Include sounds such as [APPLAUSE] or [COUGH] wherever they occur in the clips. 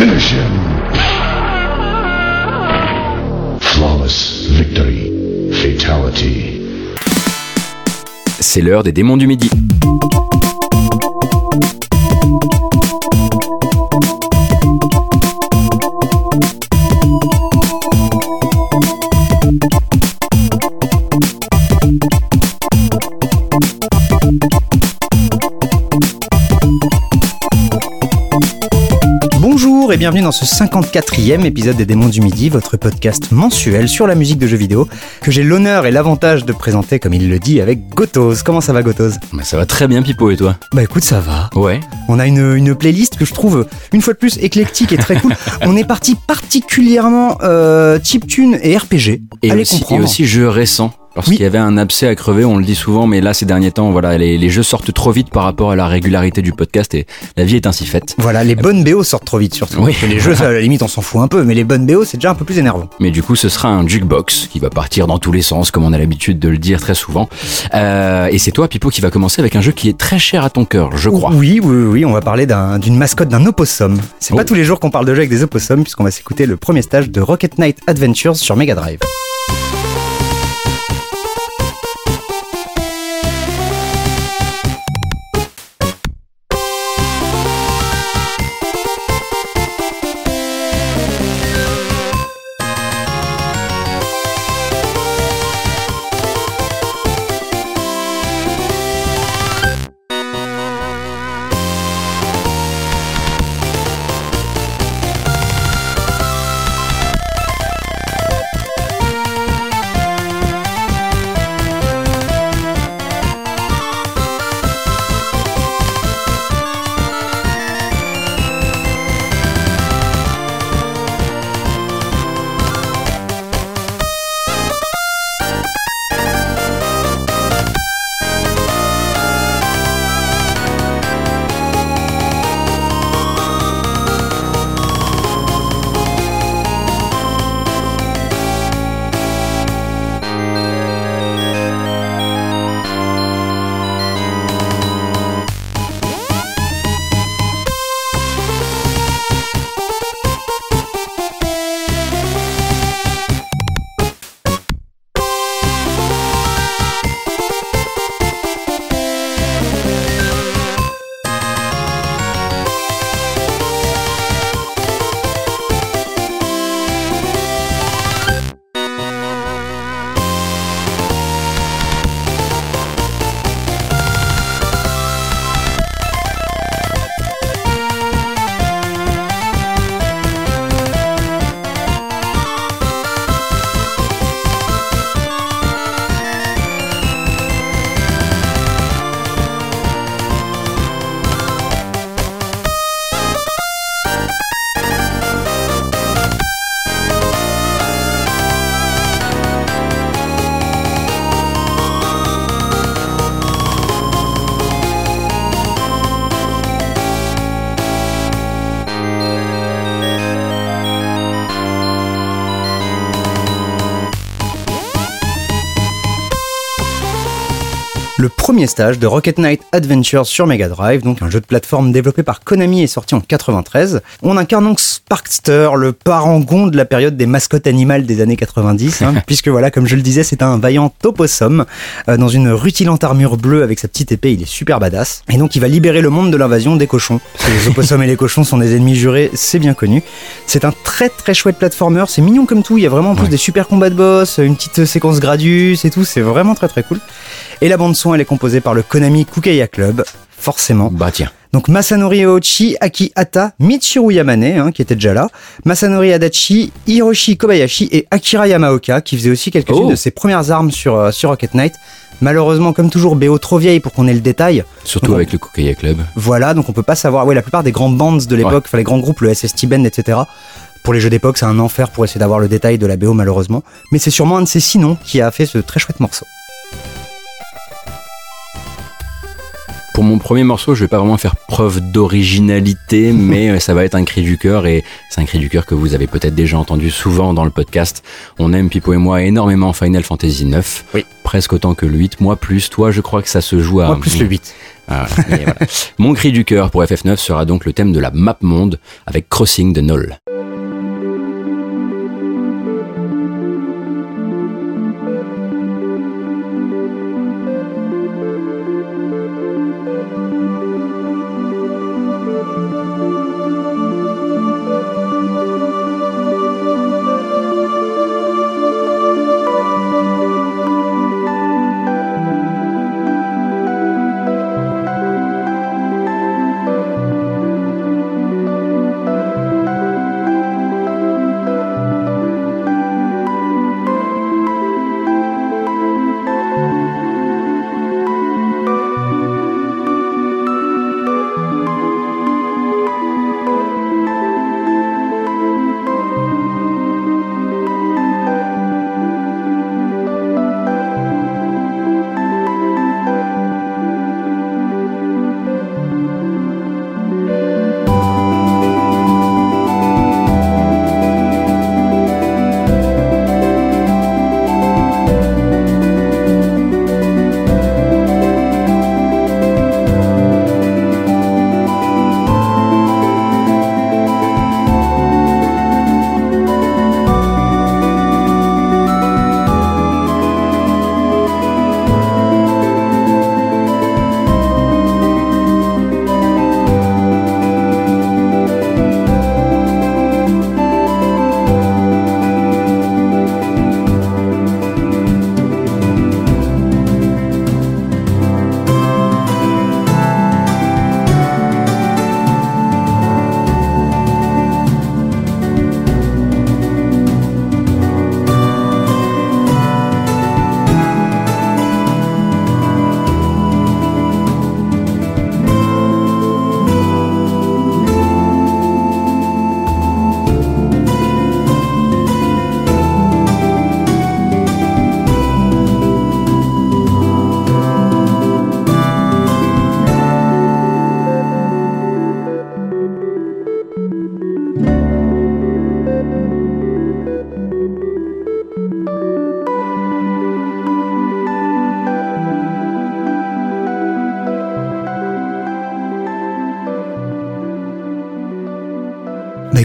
Him. Flawless victory. Fatality. C'est l'heure des démons du midi. Et bienvenue dans ce 54e épisode des Démons du Midi, votre podcast mensuel sur la musique de jeux vidéo, que j'ai l'honneur et l'avantage de présenter, comme il le dit, avec Gotoz. Comment ça va Gotoz Mais ça va très bien Pipo et toi? Bah écoute, ça va. Ouais. On a une, une playlist que je trouve, une fois de plus, éclectique et très cool. [LAUGHS] On est parti particulièrement euh, chiptune et RPG. Et Allez aussi, et comprendre. aussi jeux récents. Parce Oui. qu'il y avait un abcès à crever, on le dit souvent, mais là ces derniers temps, voilà, les, les jeux sortent trop vite par rapport à la régularité du podcast et la vie est ainsi faite. Voilà, les bonnes BO sortent trop vite surtout. Oui. Les jeux, [LAUGHS] à la limite, on s'en fout un peu, mais les bonnes BO, c'est déjà un peu plus énervant. Mais du coup, ce sera un jukebox qui va partir dans tous les sens, comme on a l'habitude de le dire très souvent. Euh, et c'est toi, Pipo, qui va commencer avec un jeu qui est très cher à ton cœur, je crois. Oui, oui, oui, on va parler d'un- d'une mascotte d'un opossum. C'est Oh. pas tous les jours qu'on parle de jeu avec des opossums, puisqu'on va s'écouter le premier stage de Rocket Knight Adventures sur Mega Drive. Le premier stage de Rocket Knight Adventures sur Mega Drive, donc un jeu de plateforme développé par Konami et sorti en 93. On incarne donc Sparkster, le parangon de la période des mascottes animales des années 90, hein, [LAUGHS] puisque voilà, comme je le disais, c'est un vaillant opossum euh, dans une rutilante armure bleue avec sa petite épée, il est super badass. Et donc il va libérer le monde de l'invasion des cochons. Parce que les [LAUGHS] opossums et les cochons sont des ennemis jurés, c'est bien connu. C'est un très très chouette platformer, c'est mignon comme tout, il y a vraiment en plus Ouais. des super combats de boss, une petite séquence Gradius et tout, c'est vraiment très très cool. Et la bande son, elle est composée par le Konami Kukeya Club, forcément. Bah tiens. Donc Masanori Ochi, Aki Hata, Michiru Yamane, hein, qui était déjà là, Masanori Adachi, Hiroshi Kobayashi et Akira Yamaoka, qui faisait aussi quelques-unes Oh. de ses premières armes sur, euh, sur Rocket Knight. Malheureusement, comme toujours, BO trop vieille pour qu'on ait le détail. Surtout avec le Kokaya Club. Voilà, donc on peut pas savoir. Oui, la plupart des grands bands de l'époque, enfin les grands groupes, le SST Band, etc. Pour les jeux d'époque, c'est un enfer pour essayer d'avoir le détail de la BO, malheureusement. Mais c'est sûrement un de ces six noms qui a fait ce très chouette morceau. Pour mon premier morceau, je vais pas vraiment faire preuve d'originalité, [LAUGHS] mais euh, ça va être un cri du cœur et c'est un cri du cœur que vous avez peut-être déjà entendu souvent dans le podcast. On aime Pipo et moi énormément Final Fantasy 9. Oui. Presque autant que le 8. Moi plus, toi, je crois que ça se joue à Moi, plus le 8. Ah, voilà. [LAUGHS] Mon cri du cœur pour FF9 sera donc le thème de la map monde avec Crossing the Knoll.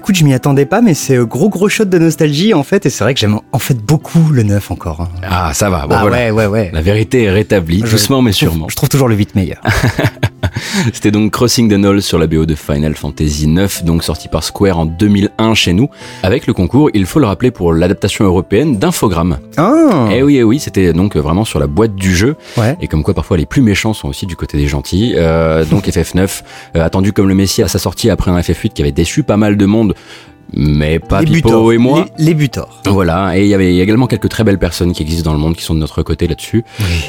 Écoute, je m'y attendais pas, mais c'est euh, gros gros shot de nostalgie en fait, et c'est vrai que j'aime en fait beaucoup le 9 encore. hein. Ah, ça va. Bon, ah voilà. ouais, ouais, ouais. La vérité est rétablie, Je- doucement mais sûrement. Je trouve toujours le 8 meilleur. [LAUGHS] C'était donc Crossing the Knoll sur la BO de Final Fantasy IX, donc sorti par Square en 2001 chez nous, avec le concours, il faut le rappeler, pour l'adaptation européenne d'Infogrames. Ah Eh oui, eh oui, c'était donc vraiment sur la boîte du jeu, Ouais. et comme quoi parfois les plus méchants sont aussi du côté des gentils. Euh, donc [LAUGHS] FF9, euh, attendu comme le Messie à sa sortie après un FF8 qui avait déçu pas mal de monde, mais pas les Pipo Butors. et moi. Les, les Butors. Voilà, et il y avait également quelques très belles personnes qui existent dans le monde qui sont de notre côté là-dessus.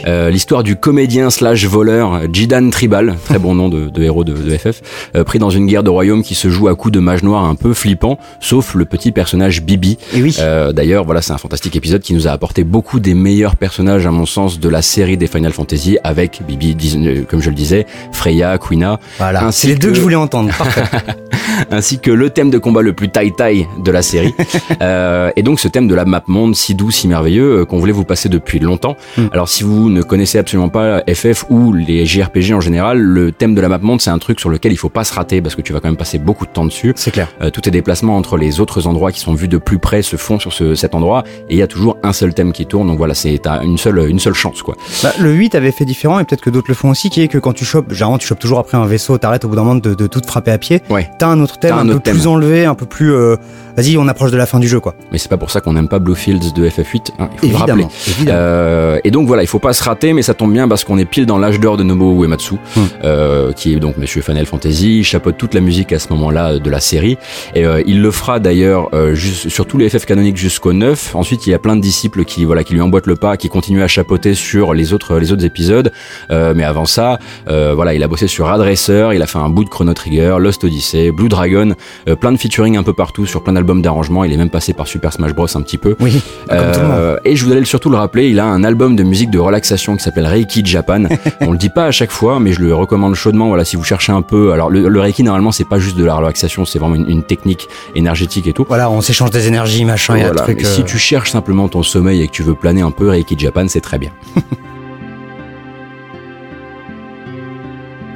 Euh, L'histoire du comédien slash voleur Jidan Tribal, [LAUGHS] très bon nom de, de héros de, de FF, euh, pris dans une guerre de royaume qui se joue à coups de mage noir un peu flippant, sauf le petit personnage Bibi. Et oui. Euh, D'ailleurs, voilà, c'est un fantastique épisode qui nous a apporté beaucoup des meilleurs personnages, à mon sens, de la série des Final Fantasy, avec Bibi, euh, comme je le disais, Freya, Quina, voilà. C'est les deux que- que je voulais entendre. Parfait. [LAUGHS] ainsi que le thème de combat le plus taille-taille de la série. [LAUGHS] Euh, et donc ce thème de la map monde si doux, si merveilleux, euh, qu'on voulait vous passer depuis longtemps. Mm. Alors si vous ne connaissez absolument pas FF ou les JRPG en général, le thème de la map monde, c'est un truc sur lequel il faut pas se rater parce que tu vas quand même passer beaucoup de temps dessus. C'est clair. Euh, tous tes déplacements entre les autres endroits qui sont vus de plus près se font sur ce, cet endroit et il y a toujours un seul thème qui tourne. Donc voilà, c'est t'as une seule une seule chance quoi. Bah, le 8 avait fait différent et peut-être que d'autres le font aussi, qui est que quand tu chopes, généralement tu chopes toujours après un vaisseau, t'arrêtes au bout d'un moment de, de tout frapper à pied. Ouais. T'as un autre thème, un un, peu plus enlevé, un peu plus. Euh, Vas-y, on approche de la fin du jeu, quoi. Mais c'est pas pour ça qu'on n'aime pas Bluefields de FF8. hein, il faut le rappeler. Évidemment. évidemment. Euh, et donc voilà, il faut pas se rater, mais ça tombe bien parce qu'on est pile dans l'âge d'or de Nobuo Uematsu, Hmm. euh, qui est donc Monsieur Final Fantasy, il chapeaute toute la musique à ce moment-là de la série, et il le fera d'ailleurs sur tous les FF canoniques jusqu'au 9. Ensuite, il y a plein de disciples qui voilà qui lui emboîtent le pas, qui continuent à chapeauter sur les autres les autres épisodes. Mais avant ça, voilà, il a bossé sur Racer, il a fait un bout de Chrono Trigger, Lost Odyssey, Blue Dragon, plein de featuring un peu partout sur plein d'albums d'arrangement. Il est même passé par Super Smash Bros un petit peu. Oui, comme tout le monde. Euh, et je voulais surtout le rappeler, il a un album de musique de relaxation qui s'appelle Reiki Japan. [LAUGHS] On le dit pas à chaque fois, mais je le recommande chaudement. Voilà, si vous cherchez un peu, alors le, le Reiki normalement c'est pas juste de la relaxation, c'est vraiment une, une technique énergétique et tout. Voilà, on s'échange des énergies, machin, Voilà. truc. Mais si euh, tu cherches simplement ton sommeil et que tu veux planer un peu, Reiki Japan c'est très bien. [LAUGHS]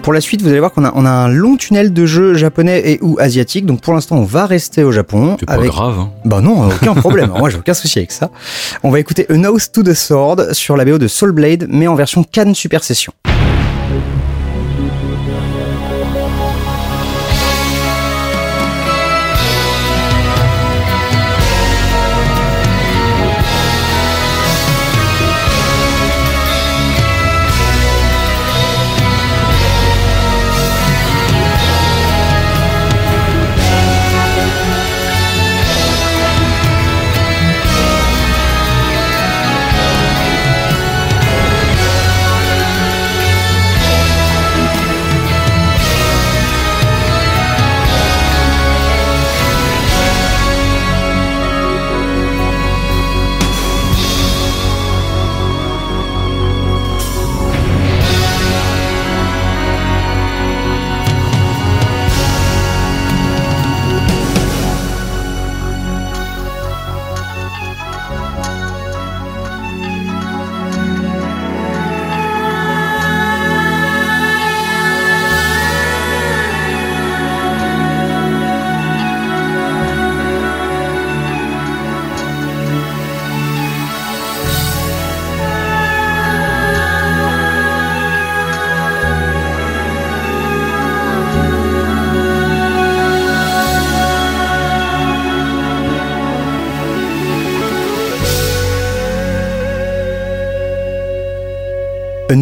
Pour la suite, vous allez voir qu'on a, on a un long tunnel de jeux japonais et ou asiatiques. Donc pour l'instant, on va rester au Japon. C'est pas grave. Hein. Bah non, aucun problème. Moi, j'ai aucun souci avec ça. On va écouter A Nose to the Sword sur la BO de Soul Blade, mais en version Cannes Super Session.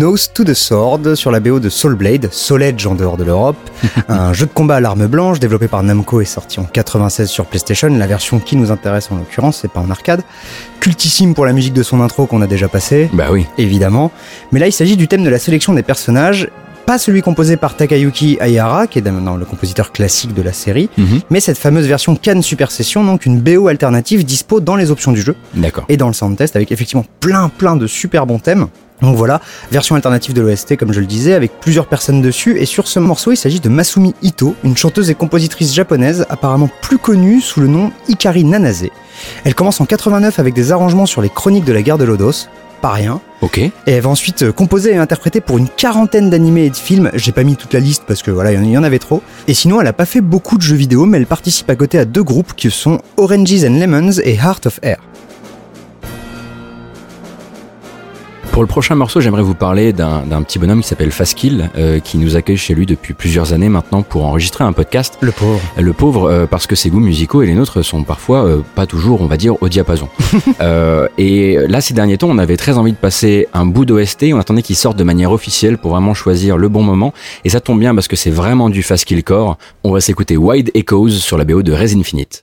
Nose to the Sword sur la BO de Soul Blade, Soul Edge en dehors de l'Europe, [LAUGHS] un jeu de combat à l'arme blanche développé par Namco et sorti en 96 sur PlayStation, la version qui nous intéresse en l'occurrence, c'est pas en arcade. Cultissime pour la musique de son intro qu'on a déjà passé, Bah oui. évidemment. Mais là, il s'agit du thème de la sélection des personnages, pas celui composé par Takayuki Aihara, qui est maintenant le compositeur classique de la série, Mhm. mais cette fameuse version Cannes Super Session, donc une BO alternative dispo dans les options du jeu D'accord. et dans le sound test avec effectivement plein plein de super bons thèmes. Donc voilà, version alternative de l'OST comme je le disais, avec plusieurs personnes dessus, et sur ce morceau il s'agit de Masumi Ito, une chanteuse et compositrice japonaise apparemment plus connue sous le nom Ikari Nanase. Elle commence en 89 avec des arrangements sur les chroniques de la guerre de Lodos, pas rien, Ok. et elle va ensuite euh, composer et interpréter pour une quarantaine d'animés et de films. J'ai pas mis toute la liste parce que voilà, il y en avait trop. Et sinon, elle a pas fait beaucoup de jeux vidéo, mais elle participe à côté à deux groupes qui sont Oranges and Lemons et Heart of Air. Pour le prochain morceau, j'aimerais vous parler d'un d'un petit bonhomme qui s'appelle Faskill, euh, qui nous accueille chez lui depuis plusieurs années maintenant pour enregistrer un podcast. Le pauvre. Le pauvre, euh, parce que ses goûts musicaux et les nôtres sont parfois euh, pas toujours, on va dire, au diapason. [LAUGHS] Euh, et là, ces derniers temps, on avait très envie de passer un bout d'OST. On attendait qu'il sorte de manière officielle pour vraiment choisir le bon moment. Et ça tombe bien parce que c'est vraiment du fast core. On va s'écouter Wide Echoes sur la BO de Res Infinite.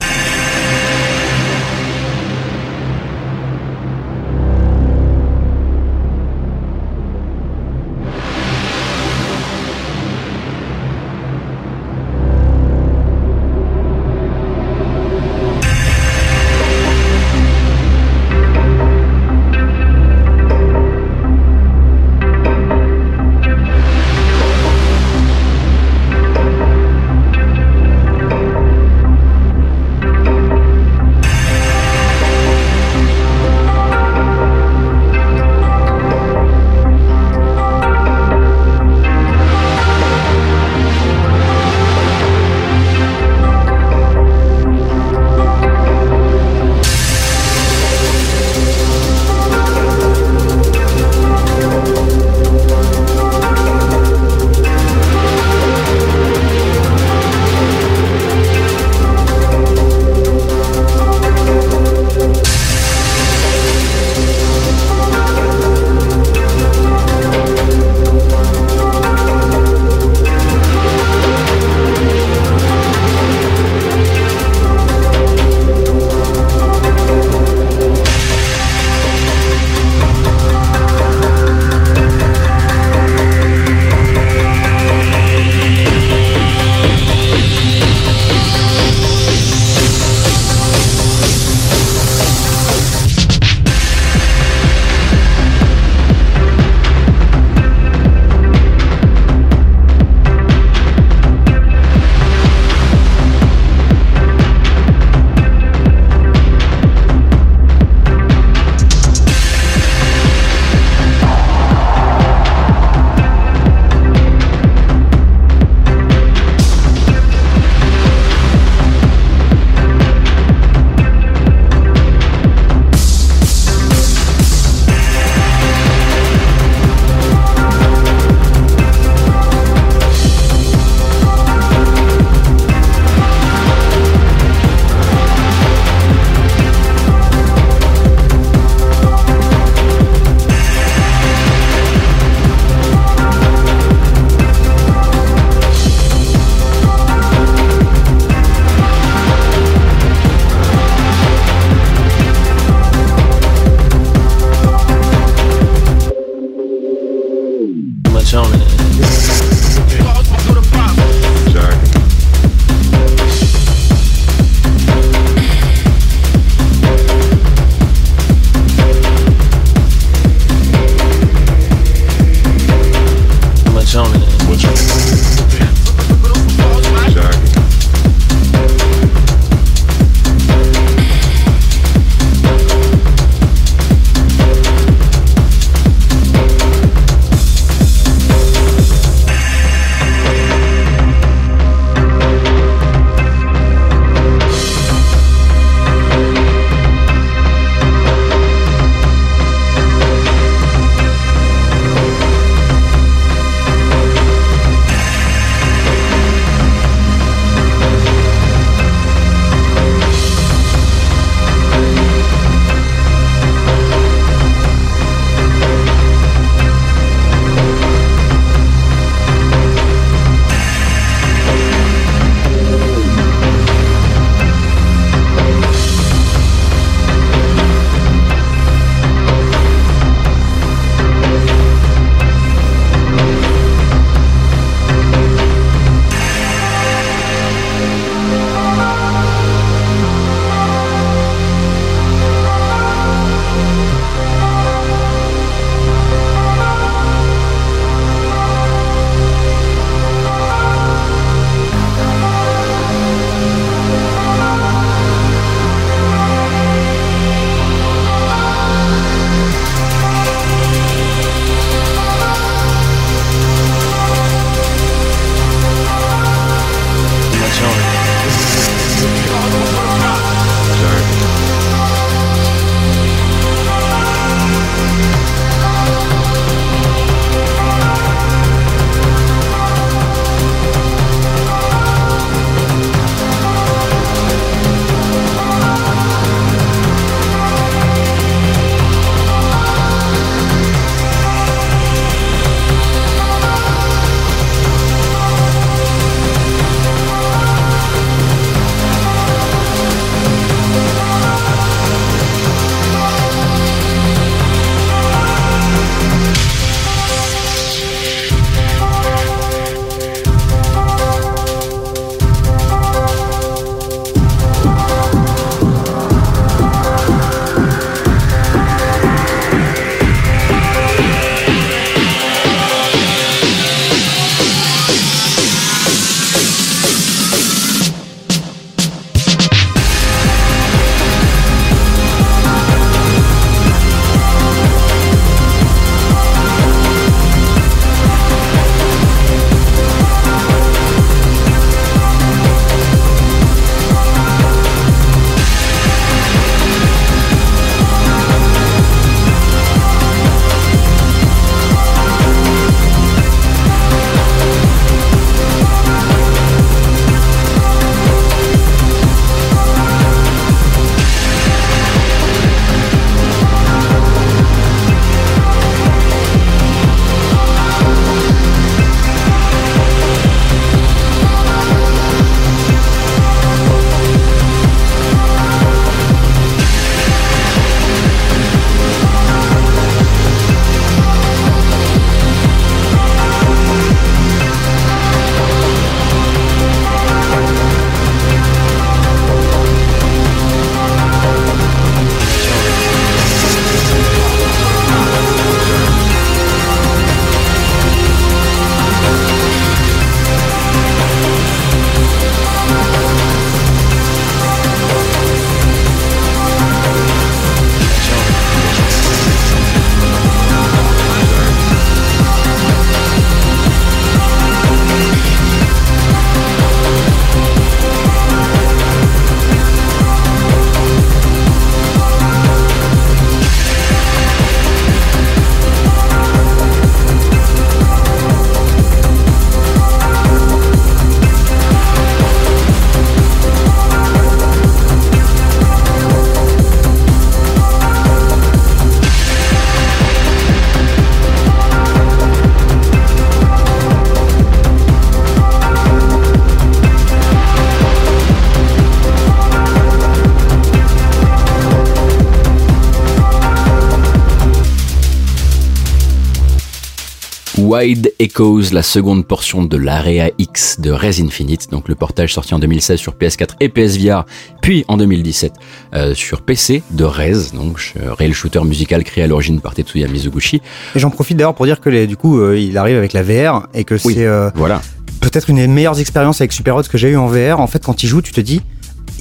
Wide Echoes, la seconde portion de l'Area X de Res Infinite, donc le portage sorti en 2016 sur PS4 et PSVR, puis en 2017 euh, sur PC de Res, donc euh, shooter musical créé à l'origine par Tetsuya Mizuguchi. Et j'en profite d'ailleurs pour dire que les, du coup, euh, il arrive avec la VR et que Oui. c'est euh, Voilà. peut-être une des meilleures expériences avec Superhot que j'ai eu en VR. En fait, quand il joue, tu te dis,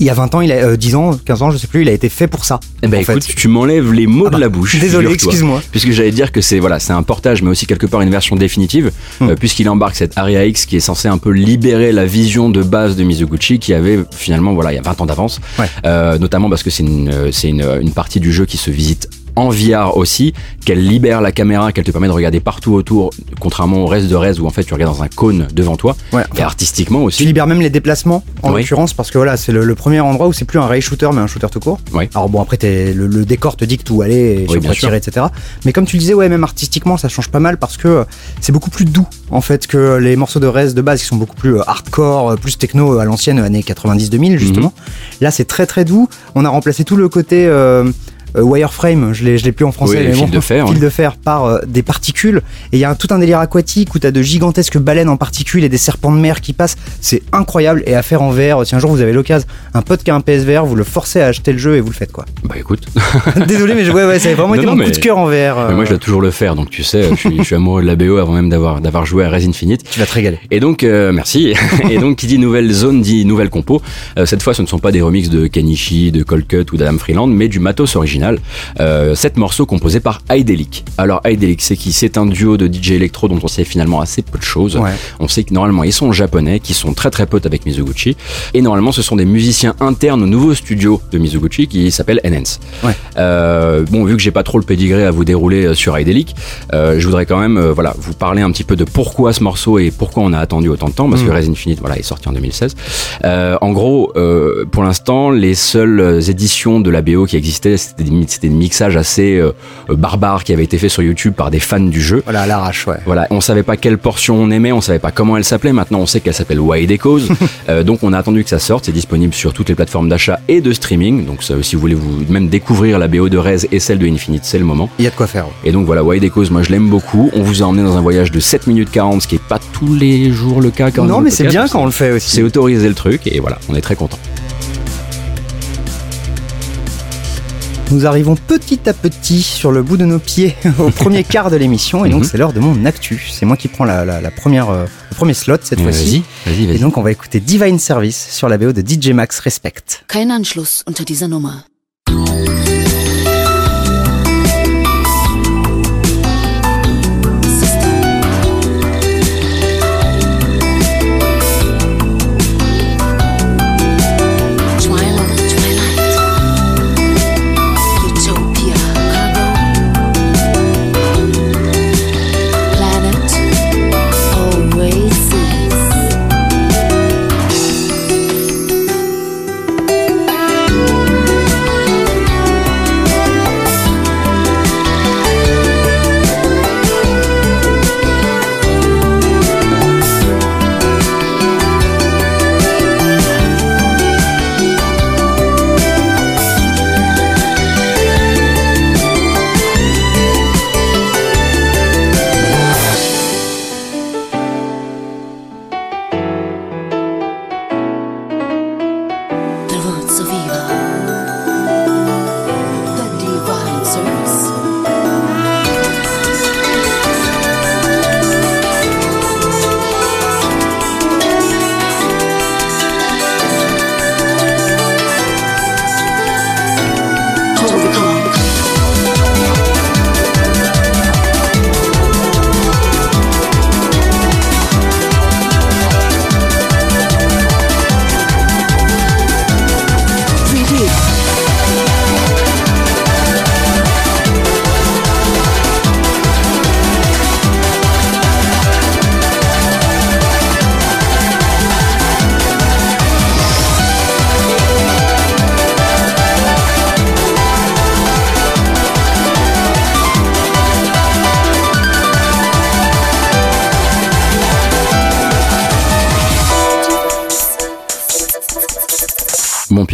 il y a 20 ans, il a euh, 10 ans, 15 ans, je sais plus, il a été fait pour ça. Eh ben en fait. tu m'enlèves les mots Ah bah, de la bouche. désolé, excuse-moi. Puisque j'allais dire que c'est voilà, c'est un portage, mais aussi quelque part une version définitive, Hmm. euh, puisqu'il embarque cette Aria X qui est censée un peu libérer la vision de base de Mizuguchi, qui avait finalement voilà, il y a 20 ans d'avance, Ouais. Euh, notamment parce que c'est une, euh, c'est une, une partie du jeu qui se visite en VR aussi, qu'elle libère la caméra, qu'elle te permet de regarder partout autour, contrairement au reste de Res où en fait tu regardes dans un cône devant toi, Ouais, et artistiquement tu aussi. libères même les déplacements, en Oui. l'occurrence, parce que voilà, c'est le, le premier endroit où c'est plus un ray shooter, mais un shooter tout court. Alors bon, après, le, le décor te dicte où aller, et Oui, sûr. tirer, etc. Mais comme tu le disais, ouais, même artistiquement, ça change pas mal parce que euh, c'est beaucoup plus doux, en fait, que les morceaux de Res de base qui sont beaucoup plus euh, hardcore, euh, plus techno à l'ancienne, années 90-2000, justement. Mhm. Là, c'est très très doux. On a remplacé tout le côté. euh, wireframe, je l'ai, je l'ai plus en français, Oui, mais fil bon, de fer, [LAUGHS] fil ouais. de fer par euh, des particules. Et il y a un, tout un délire aquatique où tu as de gigantesques baleines en particules et des serpents de mer qui passent. C'est incroyable et à faire en VR. Si un jour vous avez l'occasion, un pote qui a un PSVR, vous le forcez à acheter le jeu et vous le faites quoi. Bah écoute, [LAUGHS] Désolé, mais je- ouais, ouais, ça a vraiment Non, été non, mon mais- coup de cœur en VR. euh, mais moi je dois toujours le faire, donc tu sais, je suis, je suis amoureux de la BO avant même d'avoir d'avoir joué à Res Infinite. tu vas te régaler. Et donc, euh, merci. [LAUGHS] Et donc, qui dit nouvelle zone dit nouvelle compo. Euh, cette fois, ce ne sont pas des remixes de Kenichi, de Cold ou d'Adam Freeland, mais du matos original. Euh, sept morceaux composés par Idelic. Alors, Idelic, c'est qui? C'est un duo de DJ Electro dont on sait finalement assez peu de choses. Ouais. On sait que normalement, ils sont japonais, qui sont très très potes avec Mizuguchi. Et normalement, ce sont des musiciens internes au nouveau studio de Mizuguchi qui s'appelle Enhance. Ouais. Euh, bon, vu que j'ai pas trop le pédigré à vous dérouler euh, sur Idelic, euh, je voudrais quand même euh, voilà, vous parler un petit peu de pourquoi ce morceau et pourquoi on a attendu autant de temps, parce que Mm. Res Infinite voilà, est sorti en 2016. Euh, en gros, pour l'instant, les seules éditions de la BO qui existaient, c'était c'était des mixages assez euh, euh, barbares qui avaient été faits sur YouTube par des fans du jeu. Voilà, à l'arrache, ouais. Voilà, on savait pas quelle portion on aimait, on savait pas comment elle s'appelait. Maintenant, on sait qu'elle s'appelle Wide Echoes. [LAUGHS] Euh, donc, on a attendu que ça sorte. C'est disponible sur toutes les plateformes d'achat et de streaming. Donc, ça, si vous voulez vous même découvrir la BO de Rez et celle de Infinite, c'est le moment. Il y a de quoi faire. ouais. Et donc voilà, Wide Echoes, moi je l'aime beaucoup. On vous a emmené dans un voyage de 7 minutes 40, ce qui est pas tous les jours le cas quand Non, mais c'est bien quand on le fait aussi. C'est autorisé le truc et voilà, on est très content. Nous arrivons petit à petit sur le bout de nos pieds [LAUGHS] au premier quart de l'émission et donc Mhm. c'est l'heure de mon actu. C'est moi qui prends la, la- la première, euh, le premier slot cette fois-ci. Vas-y, vas-y, Et donc on va écouter Divine Service sur la BO de DJ Max Respect. Kein Anschluss unter dieser Nummer.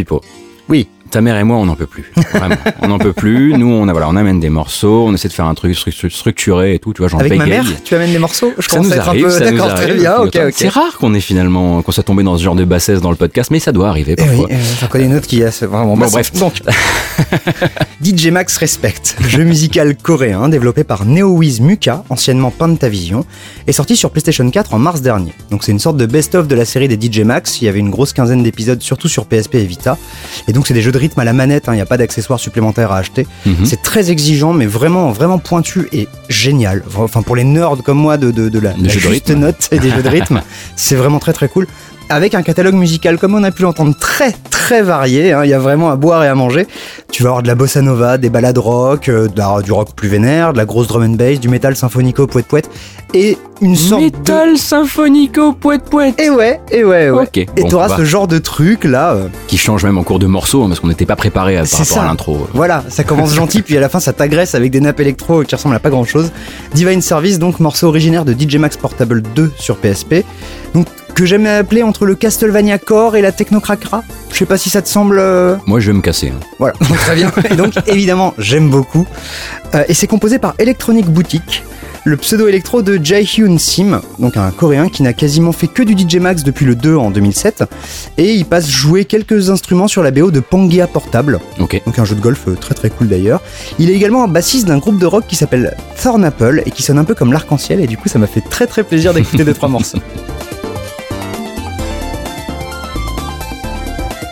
Bon Pipo, Oui. Ta mère et moi, on n'en peut plus. Vraiment, [LAUGHS] on n'en peut plus. Nous, on a voilà, on amène des morceaux, on essaie de faire un truc stru- structuré et tout. Tu vois, j'en Avec ma mère, tu amènes des morceaux Je Ça commence nous à être arrive, un peu ça nous d'accord, très arrive. bien. C'est rare qu'on ait finalement qu'on soit tombé dans ce genre de bassesse dans le podcast, mais ça doit arriver Eh oui, parfois. euh, j'en connais une autre qui a vraiment. Bon, bref. Donc, [LAUGHS] DJ Max Respect, jeu musical coréen développé par NeoWiz Muka, anciennement Pantavision, est sorti sur PlayStation 4 en mars dernier. Donc c'est une sorte de best-of de la série des DJ Max. Il y avait une grosse quinzaine d'épisodes, surtout sur PSP et Vita. Et donc c'est des jeux de rythme à la manette. hein, Il n'y a pas d'accessoires supplémentaires à acheter. Mhm. C'est très exigeant, mais vraiment, vraiment pointu et génial. Enfin, pour les nerds comme moi de, de, de la, la juste note et des jeux de rythme, [LAUGHS] c'est vraiment très très cool. Avec un catalogue musical, comme on a pu l'entendre, très très varié. hein. Il y a vraiment à boire et à manger. Tu vas avoir de la bossa nova, des ballades rock, euh, de la- du rock plus vénère, de la grosse drum and bass, du métal symphonico poète poète et une sorte de Metal symphonico poète poète. et ouais, et ouais, ouais. Ok, Et bon, t'auras bah. ce genre de truc là. euh, Qui change même en cours de morceaux, hein, parce qu'on n'était pas préparé à- par C'est rapport ça. à l'intro. Voilà, ça commence gentil, puis à la fin ça t'agresse avec des nappes électro qui ressemblent à pas grand chose. Divine Service, donc morceau originaire de DJ Max Portable 2 sur PSP. Donc que j'aime appeler entre le Castlevania Core et la Techno Cracra. Je sais pas si ça te semble. euh, Moi, je vais me casser. hein. Voilà, donc [LAUGHS] très bien. Et donc évidemment, j'aime beaucoup. Euh, et c'est composé par Electronic Boutique, le pseudo-électro de Jae-hyun Sim, donc un coréen qui n'a quasiment fait que du DJ Max depuis le 2 en 2007. Et il passe jouer quelques instruments sur la BO de Pangaea Portable, Ok. donc un jeu de golf euh, très très cool d'ailleurs. Il est également un bassiste d'un groupe de rock qui s'appelle Thornapple et qui sonne un peu comme l'arc-en-ciel et du coup ça m'a fait très très plaisir d'écouter deux trois morceaux. [LAUGHS]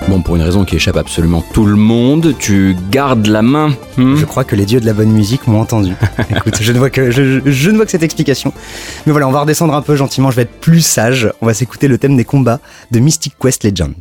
Bon, pour une raison qui échappe absolument tout le monde, tu gardes la main. hmm Je crois que les dieux de la bonne musique m'ont entendu. [LAUGHS] Écoute, je ne vois que je, je- je ne vois que cette explication. Mais voilà, on va redescendre un peu gentiment, je vais être plus sage. On va s'écouter le thème des combats de Mystic Quest Legend.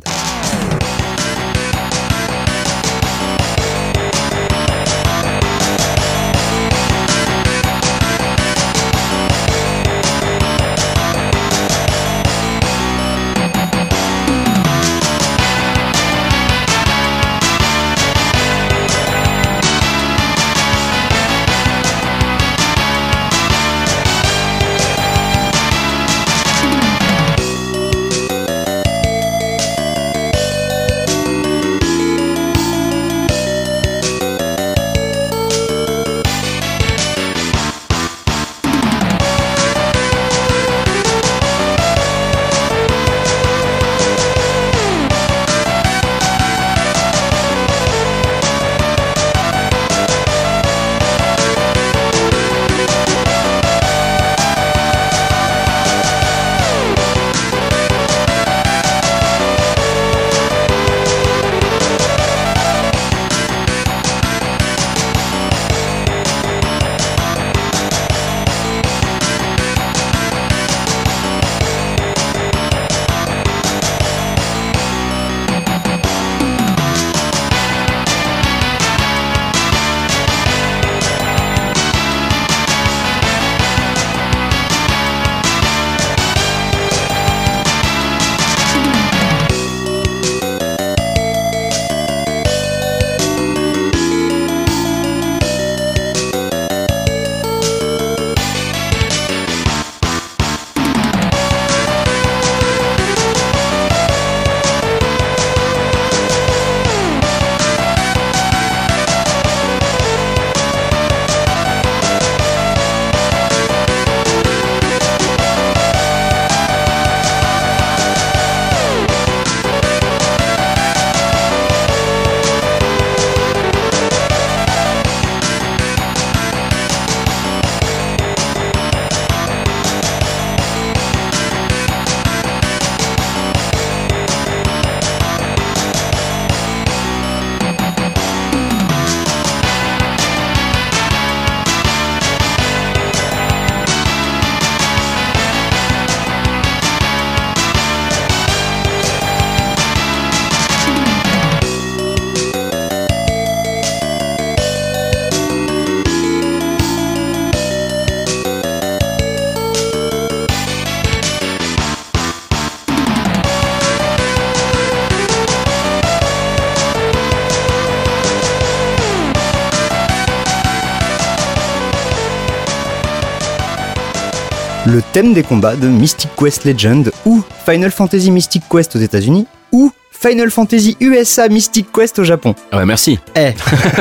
Le thème des combats de Mystic Quest Legend ou Final Fantasy Mystic Quest aux États-Unis ou Final Fantasy USA Mystic Quest au Japon. Ouais, merci. Eh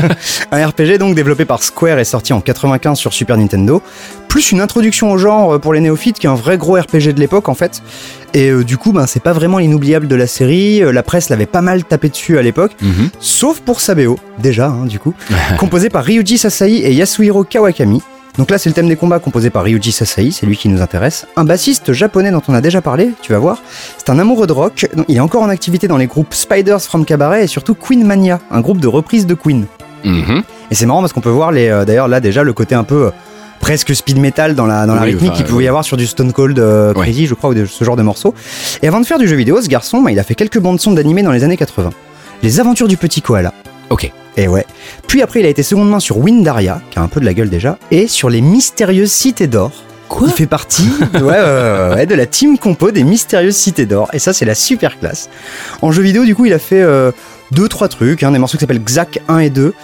[LAUGHS] Un RPG donc développé par Square est sorti en 95 sur Super Nintendo, plus une introduction au genre pour les néophytes qu'un vrai gros RPG de l'époque en fait. Et euh, du coup, ben, c'est pas vraiment l'inoubliable de la série, euh, la presse l'avait pas mal tapé dessus à l'époque, Mhm. sauf pour sa BO, déjà hein, du coup, [LAUGHS] composé par Ryuji Sasai et Yasuhiro Kawakami. Donc là, c'est le thème des combats composé par Ryuji Sasai, c'est lui qui nous intéresse. Un bassiste japonais dont on a déjà parlé, tu vas voir. C'est un amoureux de rock, il est encore en activité dans les groupes Spiders from Cabaret et surtout Queen Mania, un groupe de reprise de Queen. Mhm. Et c'est marrant parce qu'on peut voir les, euh, d'ailleurs là déjà le côté un peu euh, presque speed metal dans la, dans la rythmique enfin, qu'il pouvait y avoir sur du Stone Cold euh, Ouais. Crazy, je crois, ou de ce genre de morceaux. Et avant de faire du jeu vidéo, ce garçon, bah, il a fait quelques bandes son d'animé dans les années 80. Les aventures du petit koala. Ok. Et ouais. Puis après, il a été seconde main sur Windaria, qui a un peu de la gueule déjà, et sur les mystérieuses cités d'or. Quoi Il fait partie [LAUGHS] ouais, ouais, de la team compo des mystérieuses cités d'or. Et ça, c'est la super classe. En jeu vidéo, du coup, il a fait euh, deux, trois trucs. hein, des morceaux qui s'appellent Xac 1 et 2,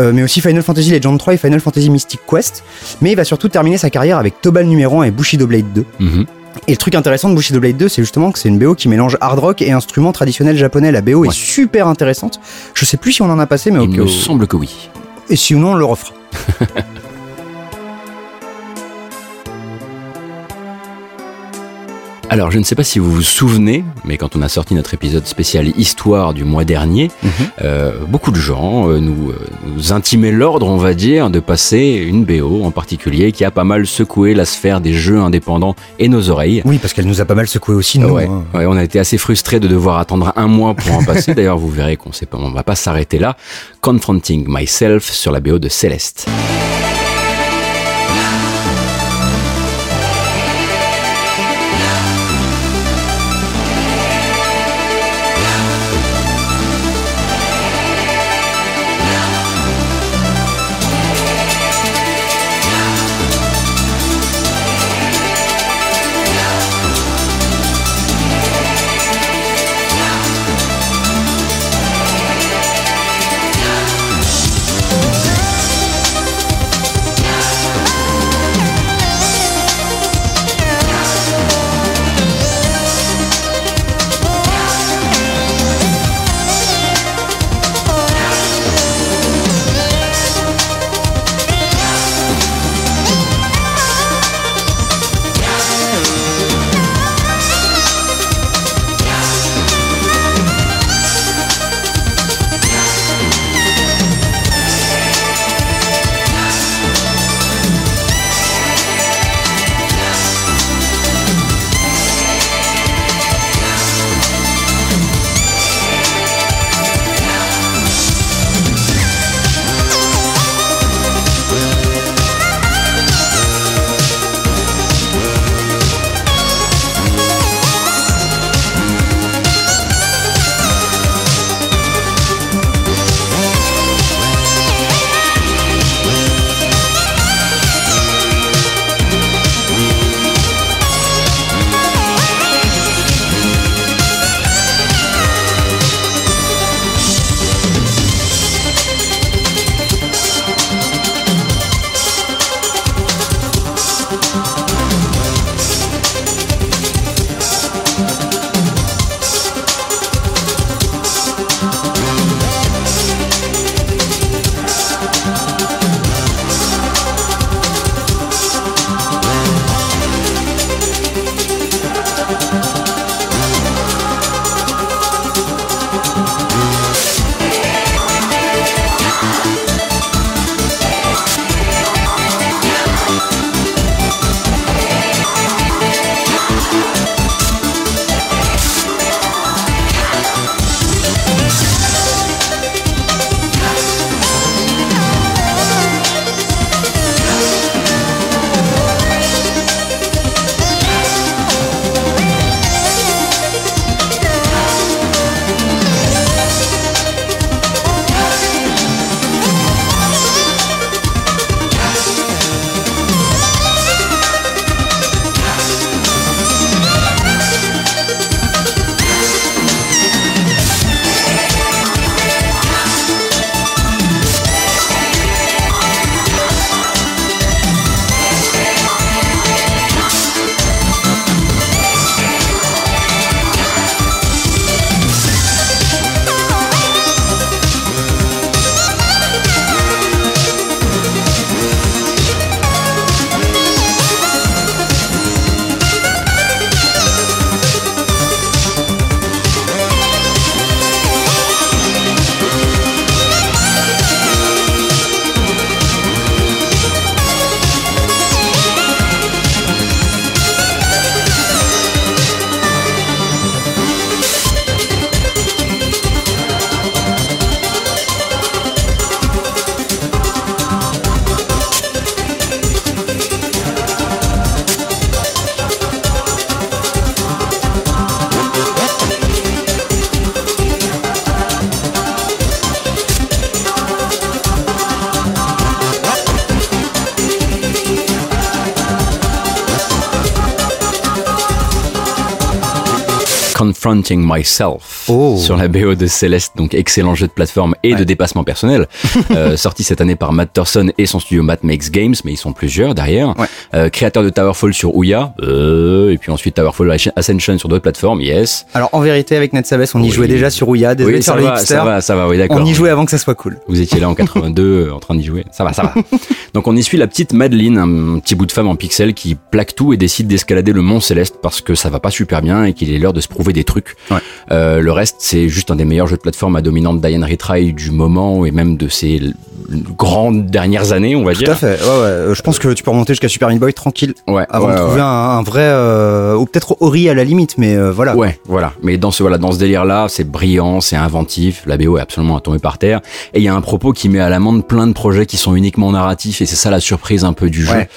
euh, mais aussi Final Fantasy Legend 3 et Final Fantasy Mystic Quest. Mais il va surtout terminer sa carrière avec Tobal numéro 1 et Bushido Blade 2. Mhm. Et le truc intéressant de Bushido Blade 2, c'est justement que c'est une BO qui mélange hard rock et instruments traditionnels japonais. La BO Ouais. est super intéressante. Je sais plus si on en a passé, mais Il me semble que oui. Et sinon, on le refera. [LAUGHS] Alors, je ne sais pas si vous vous souvenez, mais quand on a sorti notre épisode spécial Histoire du mois dernier, euh, beaucoup de gens euh, nous, euh, nous intimaient l'ordre, on va dire, de passer une BO en particulier qui a pas mal secoué la sphère des jeux indépendants et nos oreilles. Oui, parce qu'elle nous a pas mal secoué aussi, nous. ouais, hein. ouais, on a été assez frustrés de devoir attendre un mois pour en passer. [LAUGHS] D'ailleurs, vous verrez qu'on on va pas s'arrêter là. Confronting Myself sur la BO de Céleste. Confronting Myself Oh. sur la BO de Celeste, donc excellent jeu de plateforme et de dépassement personnel, [LAUGHS] euh, sorti cette année par Matt Thorson et son studio Matt Makes Games, mais ils sont plusieurs derrière. Ouais. Euh, créateur de Towerfall sur Ouya, euh, et puis ensuite Towerfall Ascension sur d'autres plateformes, yes. Alors en vérité, avec NetSabes, on y Oui. jouait déjà sur Ouya. Désolé oui, sur ça les va, ça va, ça va, oui, d'accord. On y jouait avant que ça soit cool. Vous étiez là en 82 [LAUGHS] euh, en train d'y jouer. Ça va, ça va. Donc on y suit la petite Madeleine, un petit bout de femme en pixels qui plaque tout et décide d'escalader le mont Céleste parce que ça va pas super bien et qu'il est l'heure de se prouver des trucs. Ouais. Euh, le reste, c'est juste un des meilleurs jeux de plateforme à dominante Diane Retry du moment et même de ces l- grandes dernières années, on va Tout dire. à fait. Ouais, ouais. Euh, Je pense que tu peux remonter jusqu'à Super Meat Boy tranquille Ouais, avant ouais, de trouver un, un vrai euh, ou peut-être Ori à la limite, mais euh, voilà. Ouais, voilà. Mais dans ce voilà, dans ce délire-là, c'est brillant, c'est inventif. La BO est absolument à tomber par terre. Et il y a un propos qui met à l'amende plein de projets qui sont uniquement narratifs. Et c'est ça la surprise un peu du jeu. Ouais.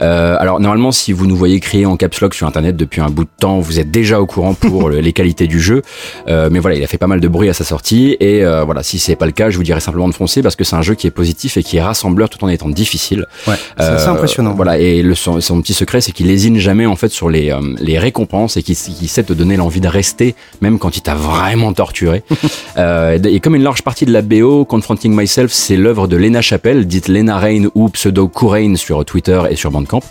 Euh, alors normalement, si vous nous voyez crier en caps lock sur Internet depuis un bout de temps, vous êtes déjà au courant pour [LAUGHS] le- les qualités du jeu. Euh, mais voilà, il a fait pas mal de bruit à sa sortie. Et euh, voilà, si c'est pas le cas, je vous dirais simplement de foncer parce que c'est un jeu qui est positif et qui est rassembleur tout en étant difficile. Ouais, c'est assez Euh, impressionnant. Voilà, et le, son, son petit secret, c'est qu'il lésine jamais en fait sur les, euh, les récompenses et qu'il sait te donner l'envie de rester, même quand il t'a vraiment torturé. [LAUGHS] euh, et comme une large partie de la BO, Confronting Myself, c'est l'œuvre de Lena Chappelle, dite Lena Rain ou pseudo Courain sur Twitter et sur Bandcamp,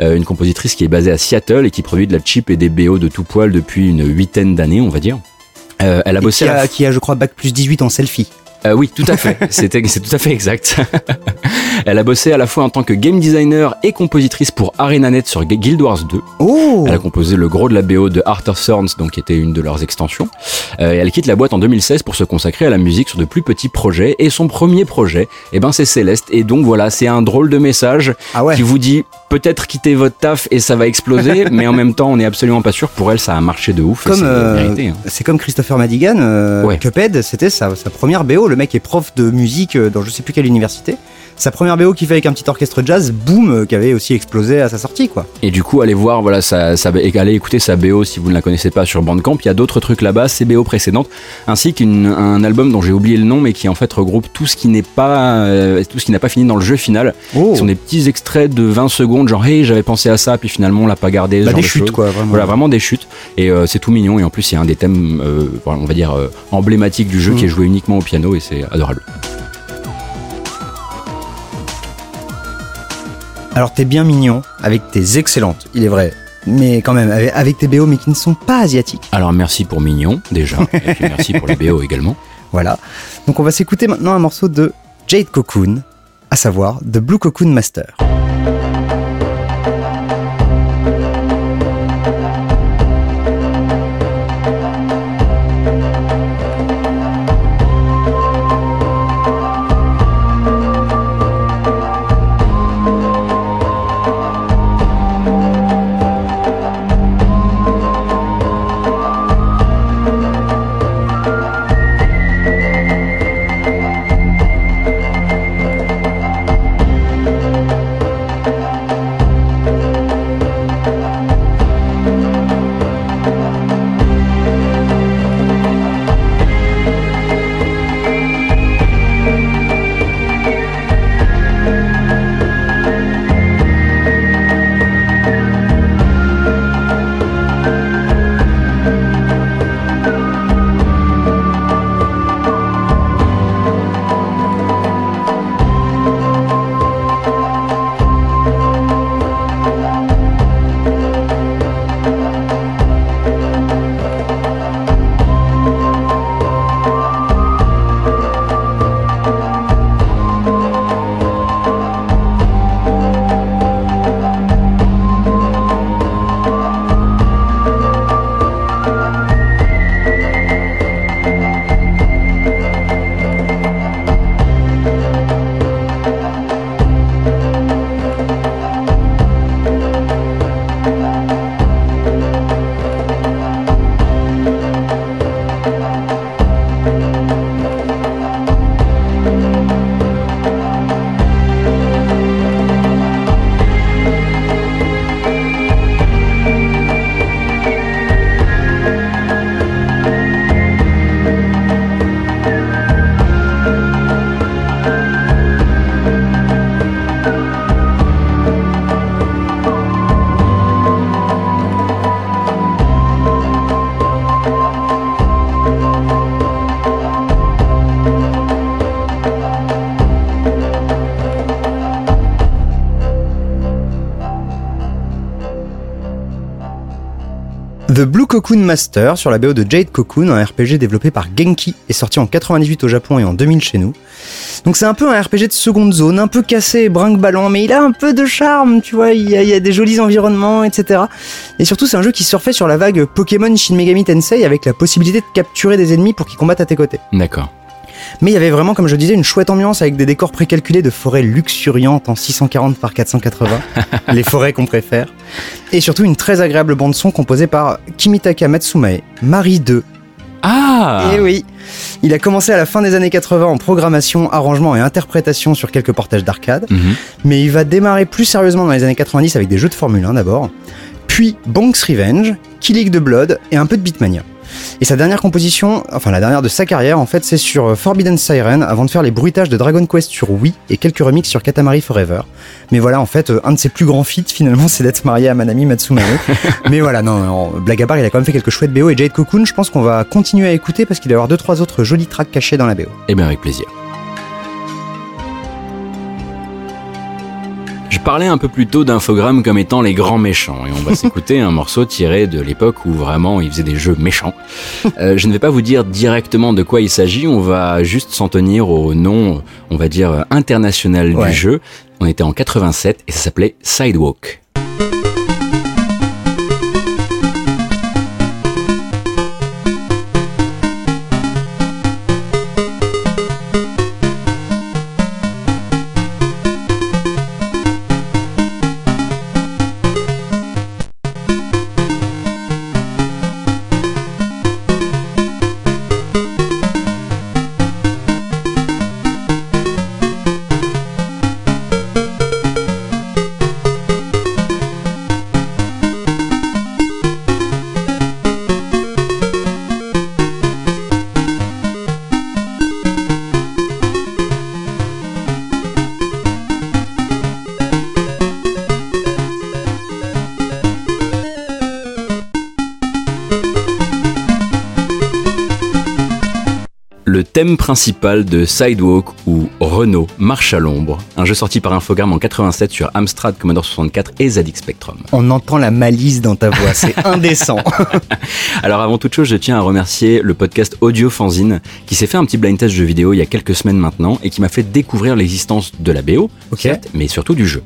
Mhm. Une compositrice qui est basée à Seattle et qui produit de la chip et des BO de tout poil depuis une huitaine d'années, on va dire. Euh, elle a Et bossé qui, à la a, qui a, je crois, bac plus 18 en selfie. Euh, oui, tout à fait. [LAUGHS] C'était, c'est tout à fait exact. [LAUGHS] Elle a bossé à la fois en tant que game designer et compositrice pour ArenaNet sur Guild Wars 2. Oh Elle a composé le gros de la BO de of Thorns, donc qui était une de leurs extensions. Euh, et elle quitte la boîte en 2016 pour se consacrer à la musique sur de plus petits projets. Et son premier projet, eh ben, c'est Céleste. Et donc voilà, c'est un drôle de message Ah ouais. qui vous dit peut-être quitter votre taf et ça va exploser, [LAUGHS] mais en même temps, on n'est absolument pas sûr. Pour elle, ça a marché de ouf. et Comme c'est euh, hein. c'est comme Christopher Madigan, euh, Ouais. Cuphead, c'était sa, sa première BO. Le mec est prof de musique euh, dans je sais plus quelle université. Sa première BO qu'il fait avec un petit orchestre jazz, boom, euh, qui avait aussi explosé à sa sortie, quoi. Et du coup, allez voir, voilà, ça, ça, allez écouter sa BO si vous ne la connaissez pas sur Bandcamp. Il y a d'autres trucs là-bas, ses BO précédentes, ainsi qu'un album dont j'ai oublié le nom, mais qui en fait regroupe tout ce qui n'est pas, euh, tout ce qui n'a pas fini dans le jeu final. Oh. Ce sont des petits extraits de 20 secondes, genre hey, j'avais pensé à ça, puis finalement on l'a pas gardé. Bah, genre des de chutes, quoi, vraiment. Voilà, vraiment des chutes. Et euh, c'est tout mignon. Et en plus, il y a un des thèmes, euh, on va dire emblématiques du jeu Mhm. qui est joué uniquement au piano, et c'est adorable. Alors t'es bien mignon avec tes excellentes, il est vrai. Mais quand même, avec, tes BO, mais qui ne sont pas asiatiques. Alors merci pour Mignon déjà, et puis merci pour les BO également. [LAUGHS] Voilà. Donc on va s'écouter maintenant un morceau de Jade Cocoon, à savoir The Blue Cocoon Master. Cocoon Master sur la BO de Jade Cocoon, un RPG développé par Genki et sorti en 98 au Japon et en 2000 chez nous. Donc c'est un peu un RPG de seconde zone, un peu cassé et brinque-ballant, mais il a un peu de charme, tu vois, il y, a, il y a des jolis environnements, etc. Et surtout c'est un jeu qui surfait sur la vague Pokémon Shin Megami Tensei avec la possibilité de capturer des ennemis pour qu'ils combattent à tes côtés. D'accord. Mais il y avait vraiment, comme je disais, une chouette ambiance avec des décors précalculés de forêts luxuriantes en 640 par 480, [LAUGHS] les forêts qu'on préfère. Et surtout une très agréable bande-son composée par Kimitaka Matsumae, Marie 2. Ah Et oui, il a commencé à la fin des années 80 en programmation, arrangement et interprétation sur quelques portages d'arcade, Mhm. mais il va démarrer plus sérieusement dans les années 90 avec des jeux de Formule 1 d'abord, puis Bonk's Revenge, Killing the Blood et un peu de Beatmania. Et sa dernière composition, enfin la dernière de sa carrière en fait, c'est sur euh, Forbidden Siren avant de faire les bruitages de Dragon Quest sur Wii et quelques remixes sur Katamari Forever. Mais voilà, en fait, euh, un de ses plus grands feats finalement, [LAUGHS] c'est d'être marié à Manami Matsumae. [LAUGHS] Mais voilà, non, non, blague à part, il a quand même fait quelques chouettes BO et Jade Cocoon, je pense qu'on va continuer à écouter parce qu'il va y avoir deux trois autres jolis tracks cachés dans la BO. Eh bien, avec plaisir. Parlais un peu plus tôt d'infogrammes comme étant les grands méchants, et on va [LAUGHS] s'écouter un morceau tiré de l'époque où vraiment ils faisaient des jeux méchants. Euh, je ne vais pas vous dire directement de quoi il s'agit, on va juste s'en tenir au nom, on va dire, international Ouais. du jeu. On était en 87 et ça s'appelait Sidewalk. Principal de Sidewalk ou Renault marche à l'ombre, un jeu sorti par Infogrames en 87 sur Amstrad Commodore 64 et ZX Spectrum. On entend la malice dans ta voix, c'est [LAUGHS] indécent. [LAUGHS] Alors avant toute chose, je tiens à remercier le podcast Audio Fanzine qui s'est fait un petit blind test jeu vidéo il y a quelques semaines maintenant et qui m'a fait découvrir l'existence de la BO, certes, mais surtout du jeu.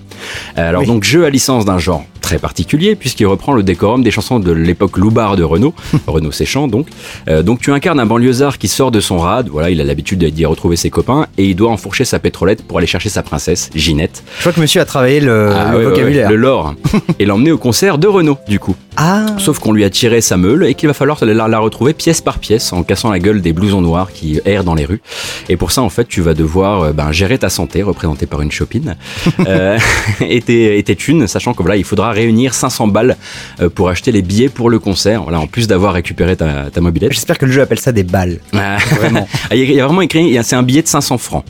Euh, Alors Oui. donc jeu à licence d'un genre très particulier puisqu'il reprend le décorum des chansons de l'époque Loubard de Renault, [LAUGHS] Renault Séchant donc. Euh, donc tu incarnes un banlieusard qui sort de son rad, voilà, il a l'habitude d'y retrouver ses copains et il doit enfourcher sa pétrolette pour aller chercher sa princesse, Ginette. Je crois que monsieur a travaillé le, Ah, le ouais, ouais, vocabulaire. ouais, le lore. [LAUGHS] et l'emmener au concert de Renault du coup. Ah, Sauf qu'on lui a tiré sa meule et qu'il va falloir la, la retrouver pièce par pièce en cassant la gueule des blousons noirs qui errent dans les rues. Et pour ça, en fait, tu vas devoir euh, ben, gérer ta santé, représentée par une chopine, [LAUGHS] euh, [LAUGHS] et, tes, et tes thunes, sachant que voilà, il faudra réunir 500 balles euh, pour acheter les billets pour le concert. Voilà, en plus d'avoir récupéré ta, ta mobilette. j'espère que le jeu appelle ça des balles. [LAUGHS] Ah, vraiment. Il y a- il y a vraiment écrit, il y a- c'est un billet de 500 francs.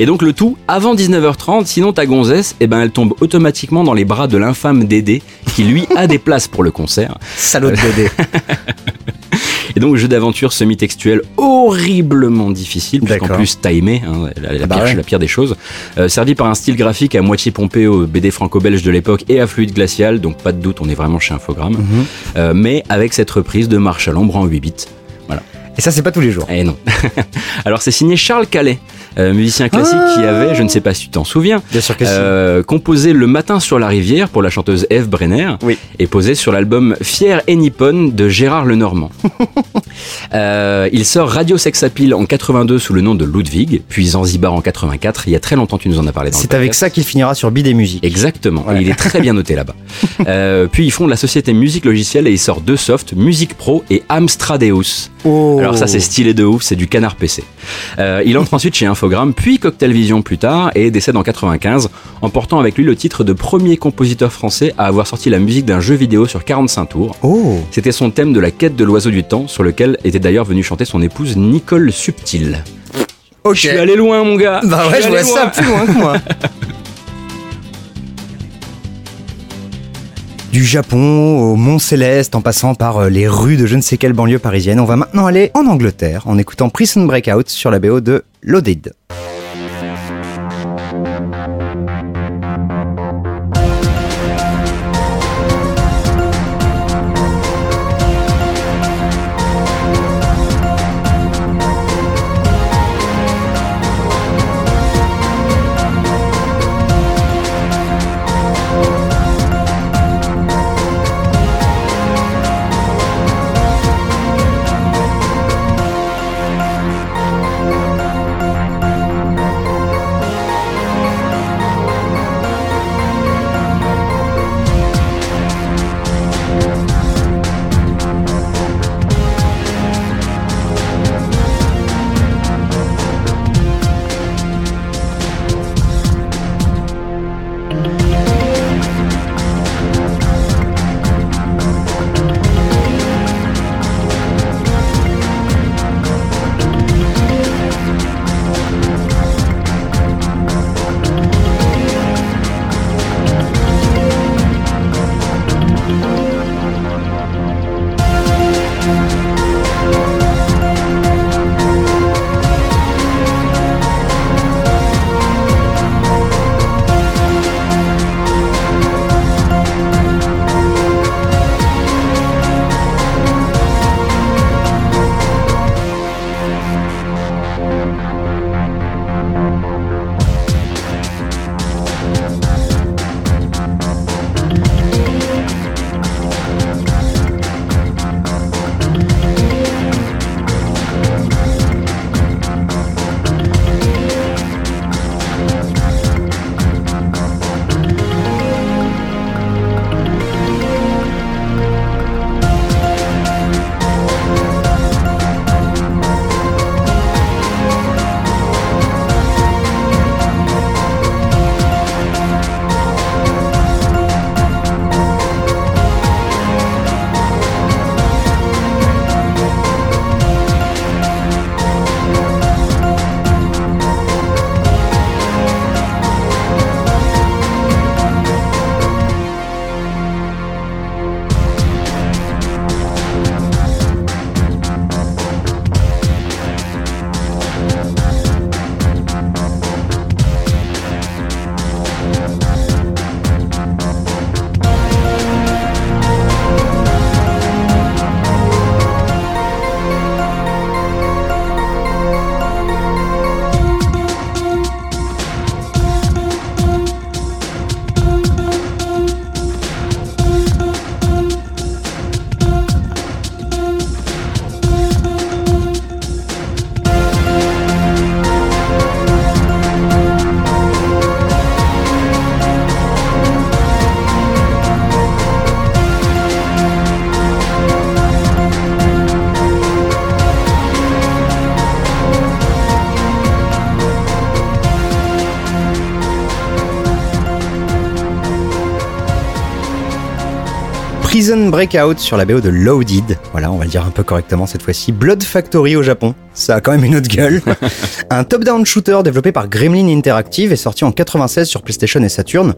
et donc le tout avant 19h30, sinon ta gonzesse, eh ben elle tombe automatiquement dans les bras de l'infâme Dédé, qui lui a des places pour le concert. Salaud de BD. [LAUGHS] Et donc jeu d'aventure semi-textuel horriblement difficile, puisqu'en plus timé, hein, la, la Ah bah pire, ouais. la pire des choses, euh, servi par un style graphique à moitié pompé au BD franco-belge de l'époque et à fluide glacial, donc pas de doute, on est vraiment chez Infogrames, Mhm. Euh, mais avec cette reprise de Marche à l'ombre en 8 bits. Et ça, c'est pas tous les jours. Eh non. [LAUGHS] Alors c'est signé Charles Calais, euh, musicien classique qui avait, je ne sais pas si tu t'en souviens, Bien sûr que si. euh, composé Le matin sur la rivière pour la chanteuse Eve Brenner Oui. et posé sur l'album Fier et Nippon de Gérard Lenormand. [LAUGHS] Euh, il sort Radio Sex Appeal en 82 sous le nom de Ludwig, puis Zanzibar en 84. Il y a très longtemps, tu nous en as parlé C'est avec ça qu'il finira sur Bid et Musique. Exactement. Et il est très bien noté là-bas. [LAUGHS] Puis ils font la société Musique Logicielle et ils sortent deux softs, Musique Pro et Amstradeus. Oh. Alors ça c'est stylé de ouf, c'est du canard PC. Euh, il entre [LAUGHS] ensuite chez Infogrames, puis Cocktail Vision plus tard, et décède en 95, emportant avec lui le titre de premier compositeur français à avoir sorti la musique d'un jeu vidéo sur 45 tours. Oh. C'était son thème de la quête de l'oiseau du temps, sur lequel était d'ailleurs venue chanter son épouse Nicole Subtil. Ok. Je suis allé loin mon gars Bah ouais, suis je vois ça plus loin que moi. [LAUGHS] Du Japon au Mont Céleste en passant par euh, les rues de je ne sais quelle banlieue parisienne, on va maintenant aller en Angleterre en écoutant Prison Breakout sur la BO de Loaded. Prison Breakout sur la BO de Loaded. Voilà, on va le dire un peu correctement cette fois-ci. Blood Factory au Japon. Ça a quand même une autre gueule. [LAUGHS] un top-down shooter développé par Gremlin Interactive et sorti en 96 sur PlayStation et Saturn.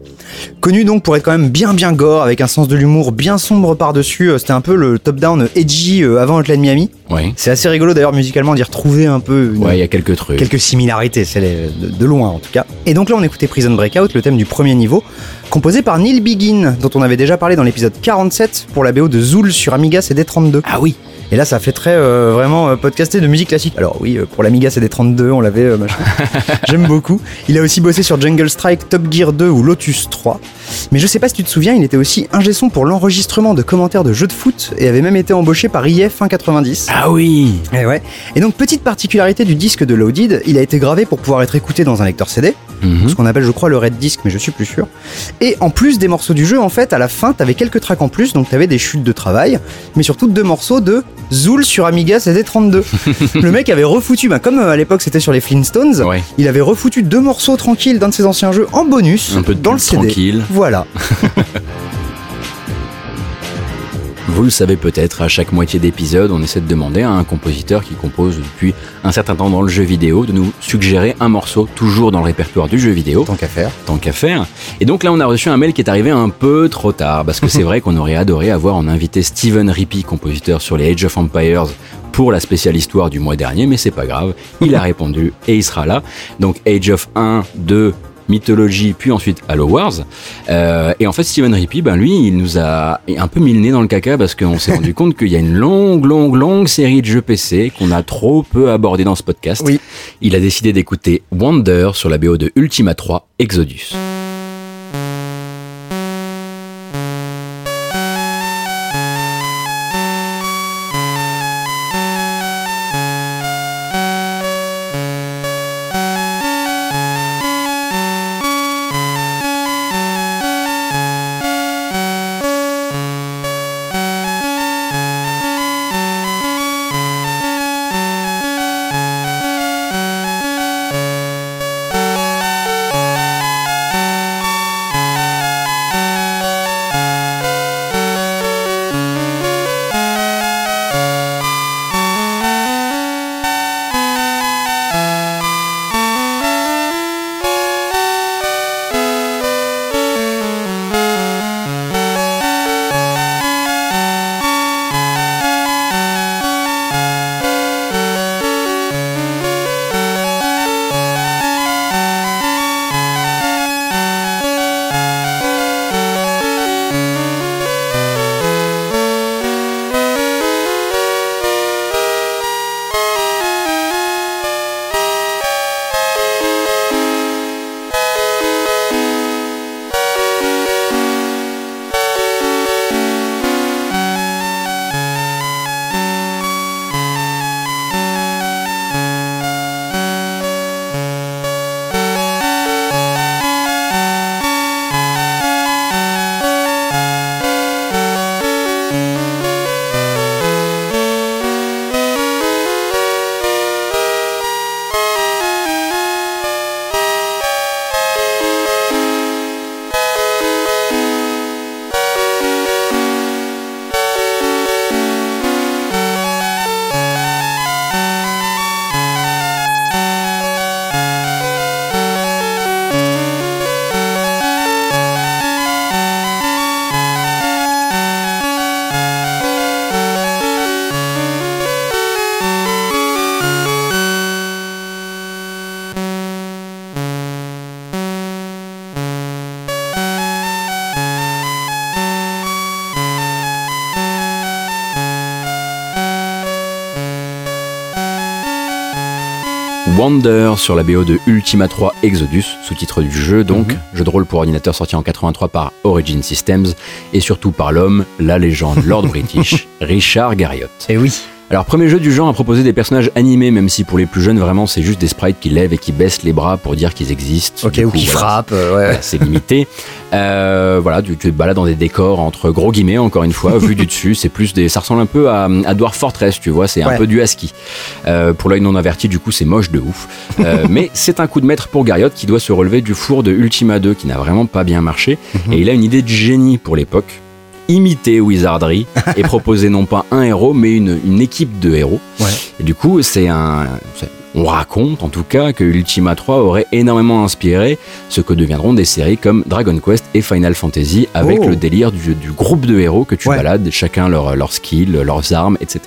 Connu donc pour être quand même bien bien gore avec un sens de l'humour bien sombre par-dessus. Euh, C'était un peu le top-down edgy euh, avant Hotline Miami. C'est assez rigolo d'ailleurs musicalement d'y retrouver un peu une- Ouais, il y a quelques trucs. quelques similarités, c'est de, de loin en tout cas. Et donc là on écoutait Prison Breakout, le thème du premier niveau, composé par Neil Begin, dont on avait déjà parlé dans l'épisode 47 pour la BO de Zool sur Amiga CD32. Ah oui. Et là ça fait très euh, vraiment euh, podcasté de musique classique. Alors oui, euh, pour l'Amiga CD32 on l'avait machin. [LAUGHS] J'aime beaucoup. Il a aussi bossé sur Jungle Strike, Top Gear 2 ou Lotus 3. Mais je sais pas si tu te souviens, il était aussi ingé son pour l'enregistrement de commentaires de jeux de foot et avait même été embauché par IF 190. Ah oui. Et ouais. Et donc petite particularité du disque de Loaded, il a été gravé pour pouvoir être écouté dans un lecteur CD, Mhm. ce qu'on appelle je crois le red disc, mais je suis plus sûr. Et en plus des morceaux du jeu, en fait, à la fin, t'avais quelques tracks en plus, donc t'avais des chutes de travail, mais surtout deux morceaux de Zool sur Amiga CD32. [LAUGHS] le mec avait refoutu, bah, comme euh, à l'époque c'était sur les Flintstones, Ouais. il avait refoutu deux morceaux tranquilles d'un de ses anciens jeux en bonus Un peu de dans le CD. tranquille. Voilà. [LAUGHS] Vous le savez peut-être, à chaque moitié d'épisode, on essaie de demander à un compositeur qui compose depuis un certain temps dans le jeu vidéo de nous suggérer un morceau toujours dans le répertoire du jeu vidéo, Tant qu'à faire. tant qu'à faire. Et donc là, on a reçu un mail qui est arrivé un peu trop tard, parce que [LAUGHS] c'est vrai qu'on aurait adoré avoir en invité Steven Rippey, compositeur sur les Age of Empires, pour la spéciale histoire du mois dernier, mais c'est pas grave, il a [LAUGHS] répondu et il sera là. Donc Age of 1, 2, Mythologie, puis ensuite Halo Wars. Euh, et en fait, Steven Rippey, ben lui, il nous a un peu mis le nez dans le caca parce qu'on s'est rendu [LAUGHS] compte qu'il y a une longue, longue, longue série de jeux PC qu'on a trop peu abordé dans ce podcast. Oui. Il a décidé d'écouter Wonder sur la BO de Ultima 3 Exodus. Sur la BO de Ultima 3 Exodus, sous-titre du jeu donc, jeu de rôle pour ordinateur sorti en 83 par Origin Systems et surtout par l'homme, la légende Lord British, [LAUGHS] Richard Garriott. Et oui. Alors premier jeu du genre à proposer des personnages animés, même si pour les plus jeunes vraiment c'est juste des sprites qui lèvent et qui baissent les bras pour dire qu'ils existent. Ok, ou qui voilà, frappe. euh, ouais. voilà, c'est limité. [LAUGHS] Euh, voilà, tu, tu te balades dans des décors entre gros guillemets, encore une fois, vu du [LAUGHS] dessus. C'est plus des, ça ressemble un peu à, à Dwarf Fortress, tu vois. C'est un Ouais. peu du ASCII. Euh, pour l'œil non averti, du coup, c'est moche de ouf. Euh, [LAUGHS] mais c'est un coup de maître pour Garriott qui doit se relever du four de Ultima 2 qui n'a vraiment pas bien marché. Et il a une idée de génie pour l'époque. imiter Wizardry [LAUGHS] et proposer non pas un héros, mais une, une équipe de héros. Ouais. Et du coup, c'est un. On raconte en tout cas que Ultima 3 aurait énormément inspiré ce que deviendront des séries comme Dragon Quest et Final Fantasy avec Oh. le délire du, du groupe de héros que tu Ouais. balades, chacun leur, leur skill, leurs armes, etc.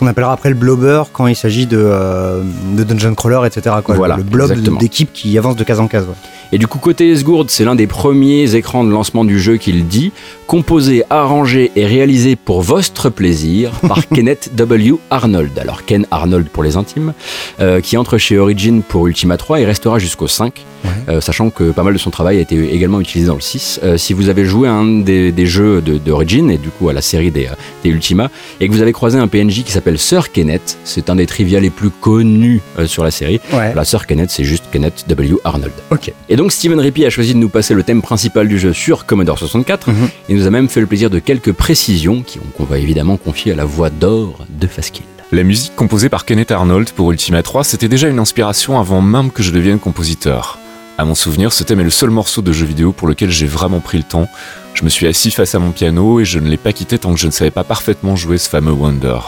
Qu'on appellera après le blobber quand il s'agit de, euh, de dungeon crawler, etc. Quoi. Voilà, le blob d'équipe qui avance de case en case. ouais. Et du coup, côté Esgourde, c'est l'un des premiers écrans de lancement du jeu qu'il dit, composé, arrangé et réalisé pour votre plaisir par [LAUGHS] Kenneth W. Arnold. Alors Ken Arnold pour les intimes, euh, qui entre chez Origin pour Ultima 3 et restera jusqu'au 5, Ouais. euh, sachant que pas mal de son travail a été également utilisé dans le 6. Euh, si vous avez joué à un des, des jeux de- d'Origin et du coup à la série des, des Ultima, et que vous avez croisé un PNJ qui s'appelle Sir Kenneth, c'est un des trivia les plus connus euh, sur la série. Ouais. La Sir Kenneth, c'est juste Kenneth W. Arnold. Ok. Et donc Steven Rippey a choisi de nous passer le thème principal du jeu sur Commodore 64 Mhm. et nous a même fait le plaisir de quelques précisions qui- qu'on va évidemment confier à la voix d'or de Faskill. La musique composée par Kenneth Arnold pour Ultima 3, c'était déjà une inspiration avant même que je devienne compositeur. À mon souvenir, ce thème est le seul morceau de jeu vidéo pour lequel j'ai vraiment pris le temps. Je me suis assis face à mon piano et je ne l'ai pas quitté tant que je ne savais pas parfaitement jouer ce fameux Wonder.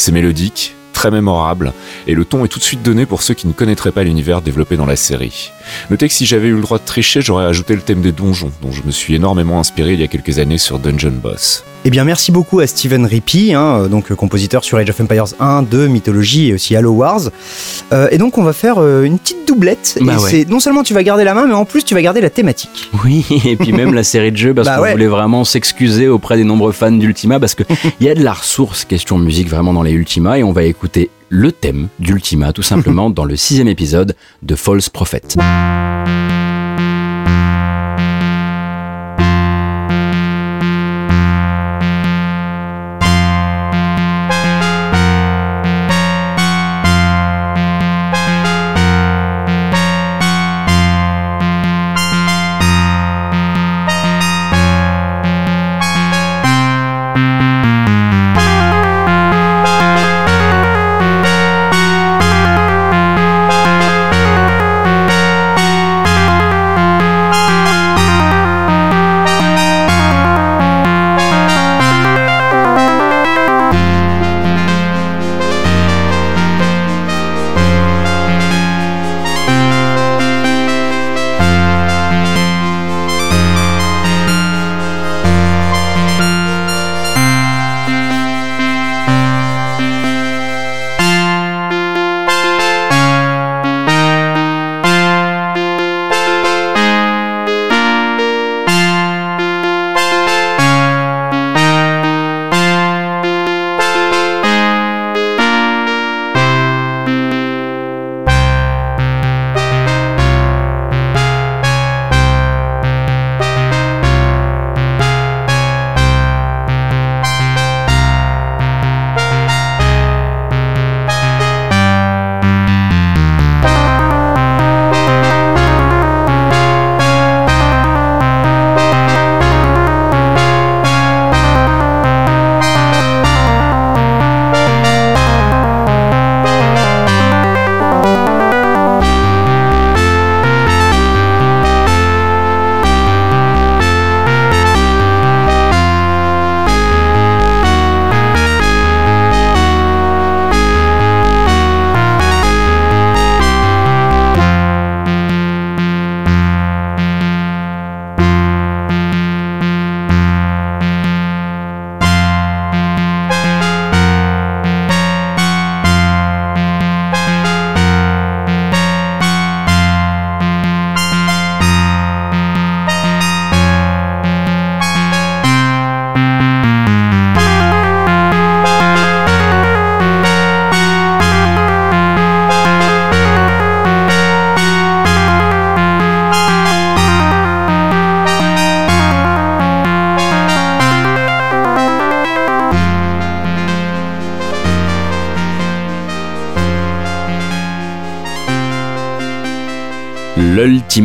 C'est mélodique, très mémorable, et le ton est tout de suite donné pour ceux qui ne connaîtraient pas l'univers développé dans la série. Notez que si j'avais eu le droit de tricher, j'aurais ajouté le thème des donjons, dont je me suis énormément inspiré il y a quelques années sur Dungeon Boss. Eh bien, merci beaucoup à Steven Rippey, hein, euh, donc euh, compositeur sur Age of Empires 1, 2, Mythologie et aussi Halo Wars. Euh, et donc, on va faire euh, une petite doublette. Bah et ouais. c'est non seulement tu vas garder la main, mais en plus tu vas garder la thématique. [LAUGHS] Oui, et puis même la série de jeux parce Bah qu'on ouais. voulait vraiment s'excuser auprès des nombreux fans d'Ultima parce qu'il y a de la ressource question musique vraiment dans les Ultima et on va écouter le thème d'Ultima tout simplement [LAUGHS] dans le sixième épisode de False Prophet.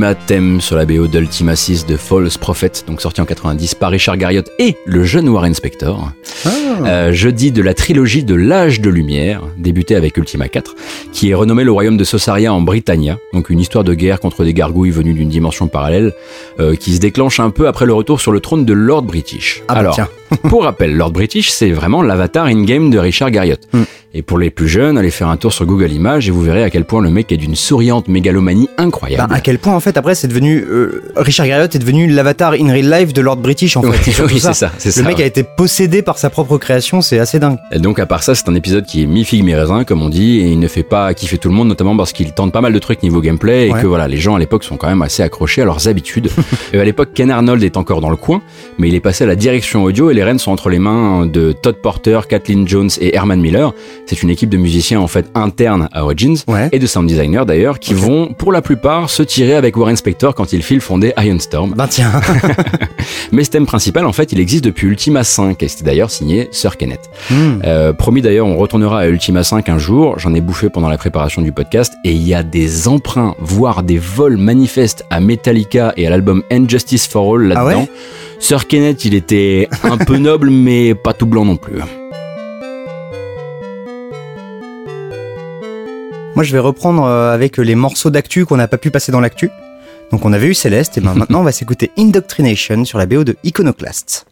l'Ultima thème sur la BO d'Ultima 6 de False Prophet, donc sorti en 90 par Richard Garriott et le jeune Warren Spector. Euh, jeudi de la trilogie de l'âge de lumière, débutée avec Ultima 4, qui est renommé le royaume de Sosaria en Britannia, donc une histoire de guerre contre des gargouilles venues d'une dimension parallèle, euh, qui se déclenche un peu après le retour sur le trône de Lord British. Ah bah Alors. Pour rappel, Lord British, c'est vraiment l'avatar in-game de Richard Garriott. Mm. Et pour les plus jeunes, allez faire un tour sur Google Images et vous verrez à quel point le mec est d'une souriante mégalomanie Ben, incroyable. à quel point en fait après c'est devenu euh, Richard Garriott est devenu l'avatar in real life de Lord British en [LAUGHS] fait. Oui, oui, c'est ça, Le ça, mec ouais. a été possédé par sa propre création, c'est assez dingue. Et donc à part ça, c'est un épisode qui est mi figue mi raisin comme on dit et il ne fait pas kiffer tout le monde notamment parce qu'il tente pas mal de trucs niveau gameplay et Ouais. que voilà, les gens à l'époque sont quand même assez accrochés à leurs habitudes. [LAUGHS] et à l'époque, Ken Arnold est encore dans le coin, mais il est passé à la direction audio et les rênes sont entre les mains de Todd Porter, Kathleen Jones et Herman Miller. C'est une équipe de musiciens en fait interne à Origins Ouais. et de sound designers d'ailleurs qui vont pour la plupart se tirer avec Warren Spector quand il file fonder Iron Storm. Ben tiens. [LAUGHS] Mais ce thème principal en fait, il existe depuis Ultima 5 et c'était d'ailleurs signé Sir Kenneth. Hmm. Euh, promis d'ailleurs, on retournera à Ultima 5 un jour. J'en ai bouffé pendant la préparation du podcast et il y a des emprunts, voire des vols manifestes à Metallica et à l'album Injustice for All là-dedans. Ah ouais? Sir Kenneth, il était un peu [LAUGHS] noble, mais pas tout blanc non plus. Moi je vais reprendre euh, avec les morceaux d'actu qu'on n'a pas pu passer dans l'actu. Donc on avait eu Céleste et ben [LAUGHS] maintenant on va s'écouter Indoctrination sur la BO de Iconoclast.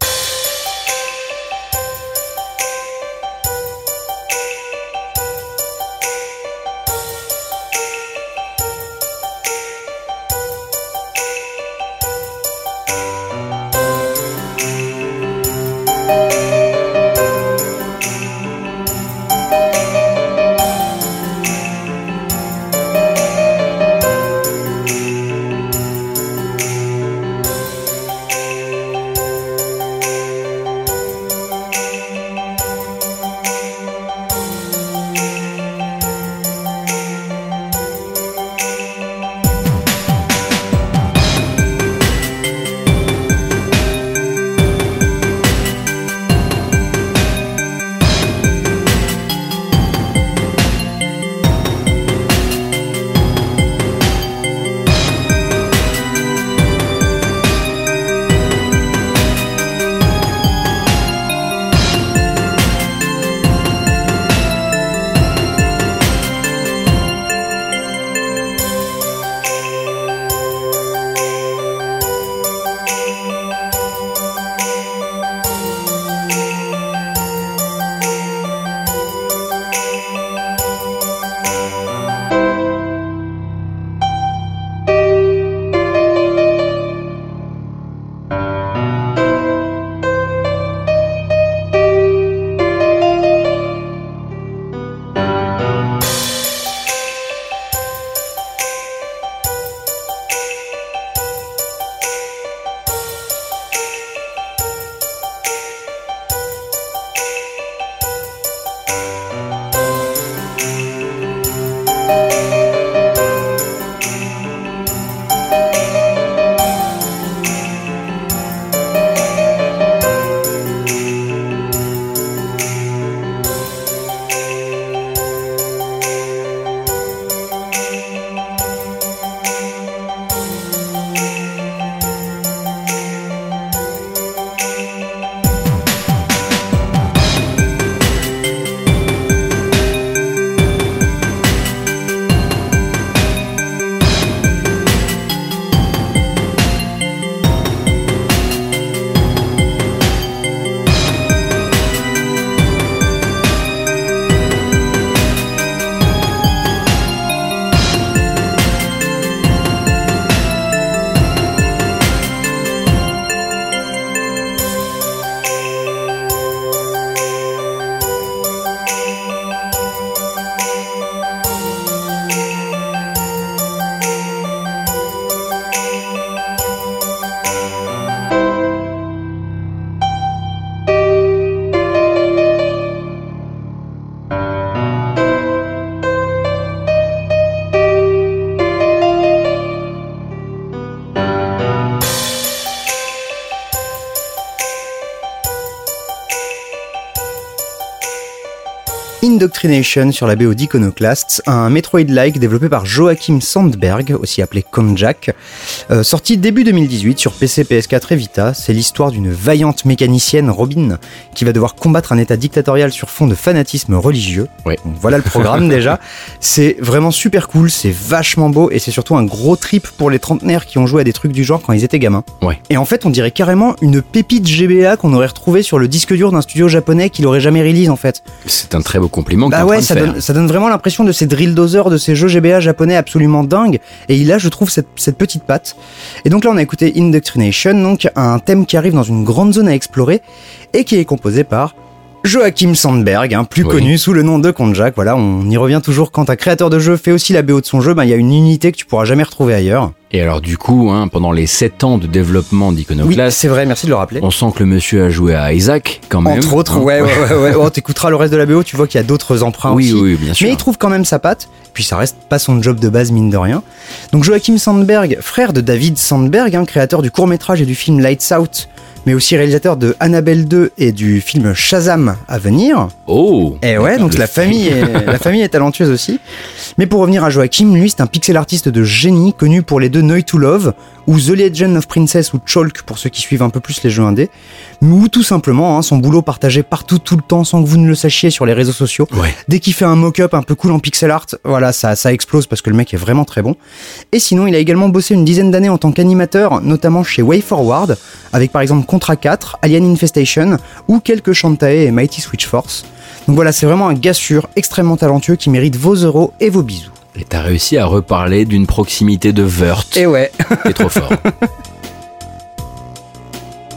Indoctrination sur la BO d'Iconoclasts, un Metroid-like développé par Joachim Sandberg, aussi appelé Konjak, euh, sorti début 2018 sur PC, PS4 et Vita. C'est l'histoire d'une vaillante mécanicienne, Robin, qui va devoir combattre un état dictatorial sur fond de fanatisme religieux. Ouais. Donc voilà le programme [LAUGHS] déjà. C'est vraiment super cool, c'est vachement beau et c'est surtout un gros trip pour les trentenaires qui ont joué à des trucs du genre quand ils étaient gamins. Ouais. Et en fait, on dirait carrément une pépite GBA qu'on aurait retrouvée sur le disque dur d'un studio japonais qui l'aurait jamais release en fait. C'est un très beau compliment. que Bah en ouais, de ça faire. donne, ça donne vraiment l'impression de ces drill dozers, de ces jeux GBA japonais absolument dingues. Et il a, je trouve, cette, cette petite patte. Et donc là, on a écouté Indoctrination, donc un thème qui arrive dans une grande zone à explorer et qui est composé par Joachim Sandberg, hein, plus Oui. connu sous le nom de Konjak. Voilà, on y revient toujours quand un créateur de jeu fait aussi la BO de son jeu, ben, il y a une unité que tu pourras jamais retrouver ailleurs. Et alors du coup, hein, pendant les 7 ans de développement Oui, d'Iconoclast, c'est vrai, merci de le rappeler. on sent que le monsieur a joué à Isaac quand même. Entre autres, hein. ouais, ouais, ouais, ouais. [LAUGHS] Oh, t'écouteras le reste de la BO, tu vois qu'il y a d'autres emprunts Oui, aussi. oui, bien sûr. Mais il trouve quand même sa patte, puis ça reste pas son job de base mine de rien. Donc Joachim Sandberg, frère de David Sandberg, hein, créateur du court-métrage et du film Lights Out, mais aussi réalisateur de Annabelle 2 et du film Shazam à venir. Oh Et ouais, donc la famille, est, la famille est talentueuse aussi. Mais pour revenir à Joachim, lui c'est un pixel artiste de génie connu pour les deux Noy to Love ou The Legend of Princess ou Chalk pour ceux qui suivent un peu plus les jeux indés, ou tout simplement hein, son boulot partagé partout tout le temps sans que vous ne le sachiez sur les réseaux sociaux. Ouais. Dès qu'il fait un mock-up un peu cool en pixel art, voilà, ça, ça explose parce que le mec est vraiment très bon. Et sinon, il a également bossé une dizaine d'années en tant qu'animateur, notamment chez WayForward, avec par exemple Contra 4, Alien Infestation ou quelques Shantae et Mighty Switch Force. Donc voilà, c'est vraiment un gars sûr, extrêmement talentueux qui mérite vos euros et vos bisous. Et t'as réussi à reparler d'une proximité de Wurt. Et ouais, T'es trop fort. [LAUGHS]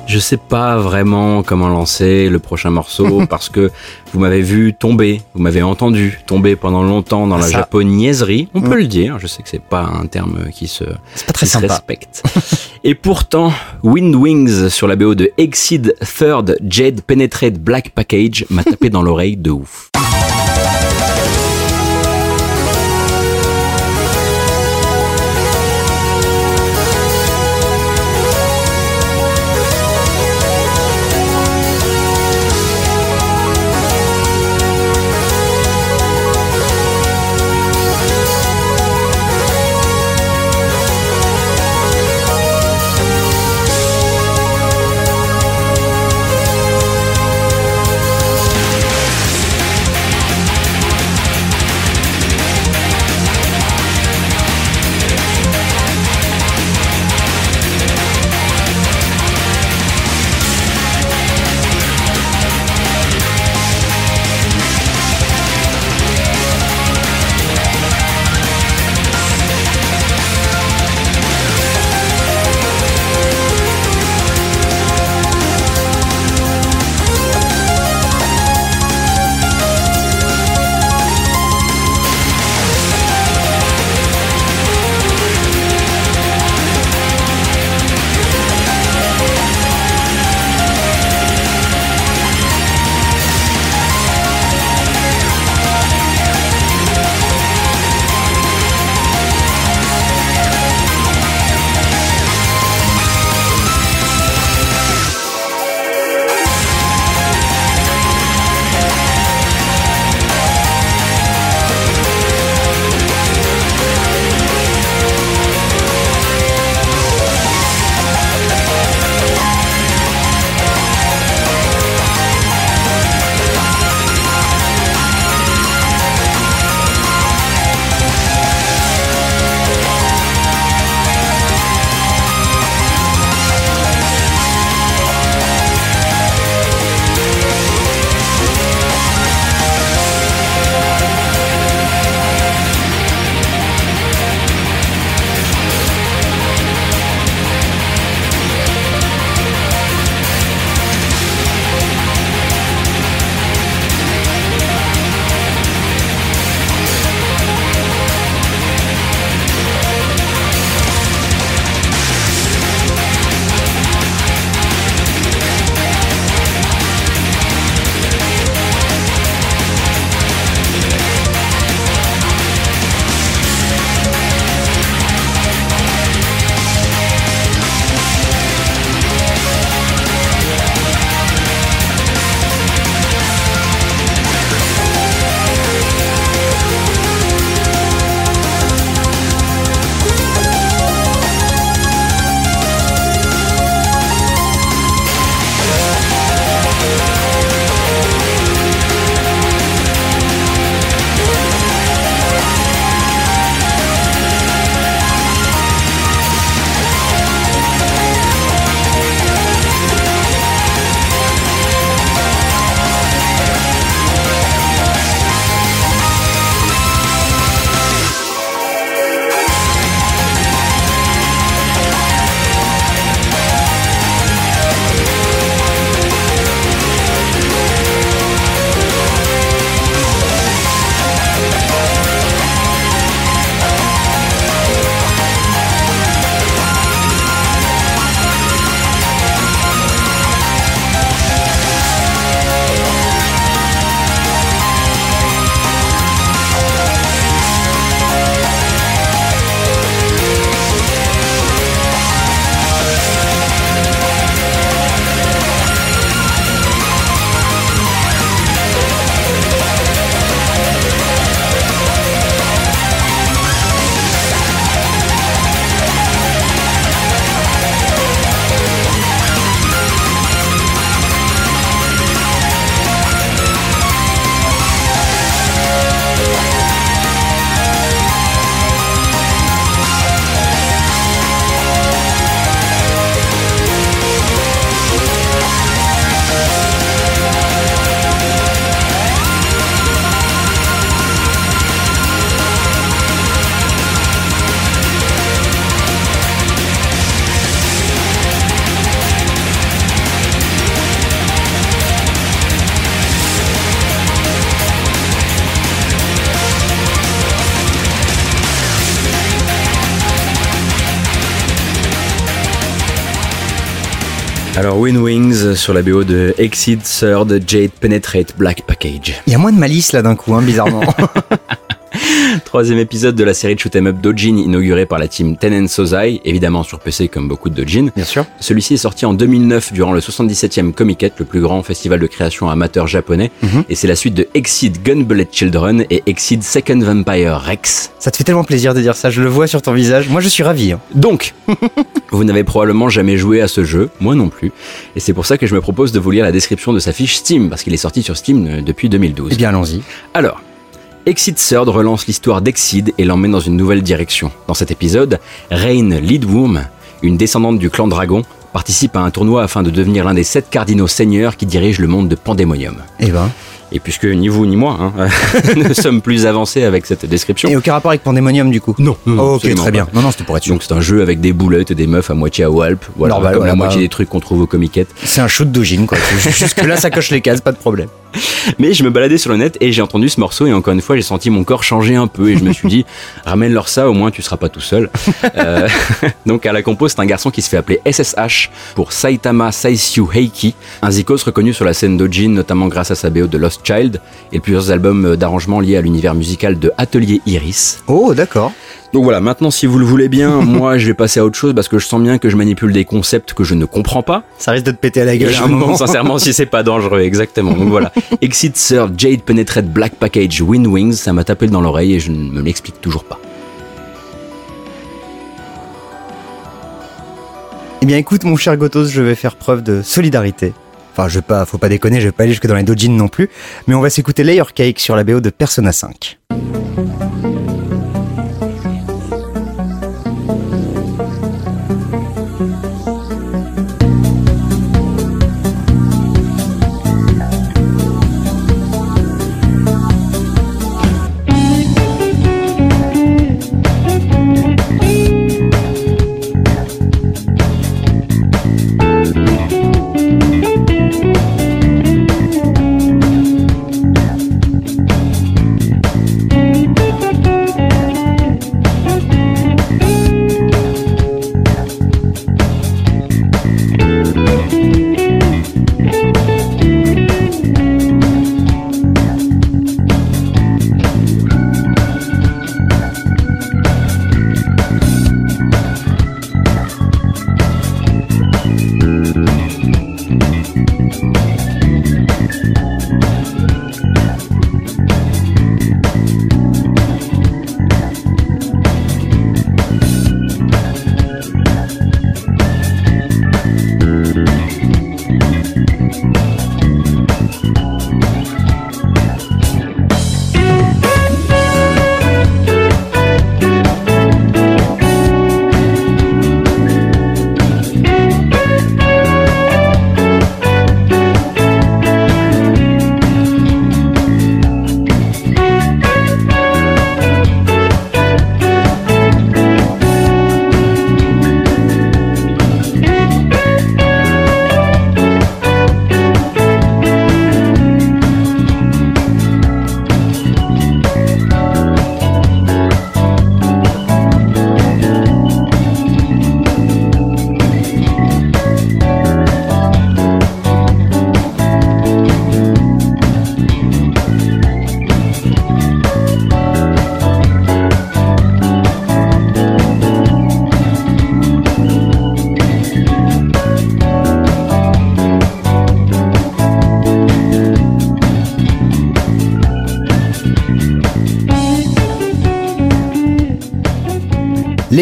Je sais pas vraiment comment lancer le prochain morceau [LAUGHS] parce que vous m'avez vu tomber, vous m'avez entendu tomber pendant longtemps dans la Ça. japonaiserie, on Mm. peut le dire, je sais que c'est pas un terme qui se, c'est pas très qui se sympa. respecte. Et pourtant, Wind Wings sur la BO de Exceed Third Jade Penetrate Black Package m'a tapé dans l'oreille de ouf. Win Wings sur la BO de Exceed Third Jade Penetrate Black Package. Il y a moins de malice là d'un coup, hein, bizarrement. [LAUGHS] Troisième épisode de la série de shoot'em up Dojin inaugurée par la team Tenen Sozai, évidemment sur PC comme beaucoup de Dojin. Bien sûr. Celui-ci est sorti en 2009 durant le 77e Comiket, le plus grand festival de création amateur japonais, Mhm. et c'est la suite de Exceed Gunbullet Children et Exceed Second Vampire Rex. Ça te fait tellement plaisir de dire ça, je le vois sur ton visage. Moi je suis ravi. hein. Donc, [LAUGHS] vous n'avez probablement jamais joué à ce jeu, moi non plus, et c'est pour ça que je me propose de vous lire la description de sa fiche Steam, parce qu'il est sorti sur Steam euh, depuis 2012. Eh bien allons-y. Alors, Exceed Third relance l'histoire d'Exceed et l'emmène dans une nouvelle direction. Dans cet épisode, Rain Leadworm, une descendante du clan Dragon, participe à un tournoi afin de devenir l'un des sept cardinaux seigneurs qui dirigent le monde de Pandémonium. Eh ben. Et puisque ni vous ni moi hein, [LAUGHS] ne sommes plus avancés avec cette description. Et aucun rapport avec Pandemonium du coup Non, non, Oh, ok, très pas. bien. Non, non, c'était pour être sûr. Donc c'est un jeu avec des boulettes et des meufs à moitié à Walp, voilà, Normal, comme voilà, la moitié bah. des trucs qu'on trouve au Comiket. C'est un shoot d'Ojin quoi. Jusque là ça coche les cases, pas de problème. [LAUGHS] Mais je me baladais sur le net et j'ai entendu ce morceau et encore une fois j'ai senti mon corps changer un peu et je me suis dit [LAUGHS] ramène-leur ça au moins tu seras pas tout seul. Euh, donc à la compo c'est un garçon qui se fait appeler SSH pour Saitama Saisyu Heiki, un zikos reconnu sur la scène d'Ojin notamment grâce à sa BO de Lost Child et plusieurs albums d'arrangement liés à l'univers musical de Atelier Iris. Oh d'accord. Donc voilà, maintenant si vous le voulez bien, [LAUGHS] moi je vais passer à autre chose parce que je sens bien que je manipule des concepts que je ne comprends pas. Ça risque de te péter à la gueule je à un me moment. demande sincèrement si c'est pas dangereux, exactement. Donc voilà. [LAUGHS] Exit Third Jade Penetrate Black Package Wind Wings, ça m'a tapé dans l'oreille et je ne me l'explique toujours pas. Eh bien écoute mon cher Gotos, je vais faire preuve de solidarité. Enfin, je pas, faut pas déconner, je vais pas aller jusque dans les dojins non plus, mais on va s'écouter Layer Cake sur la BO de Persona 5.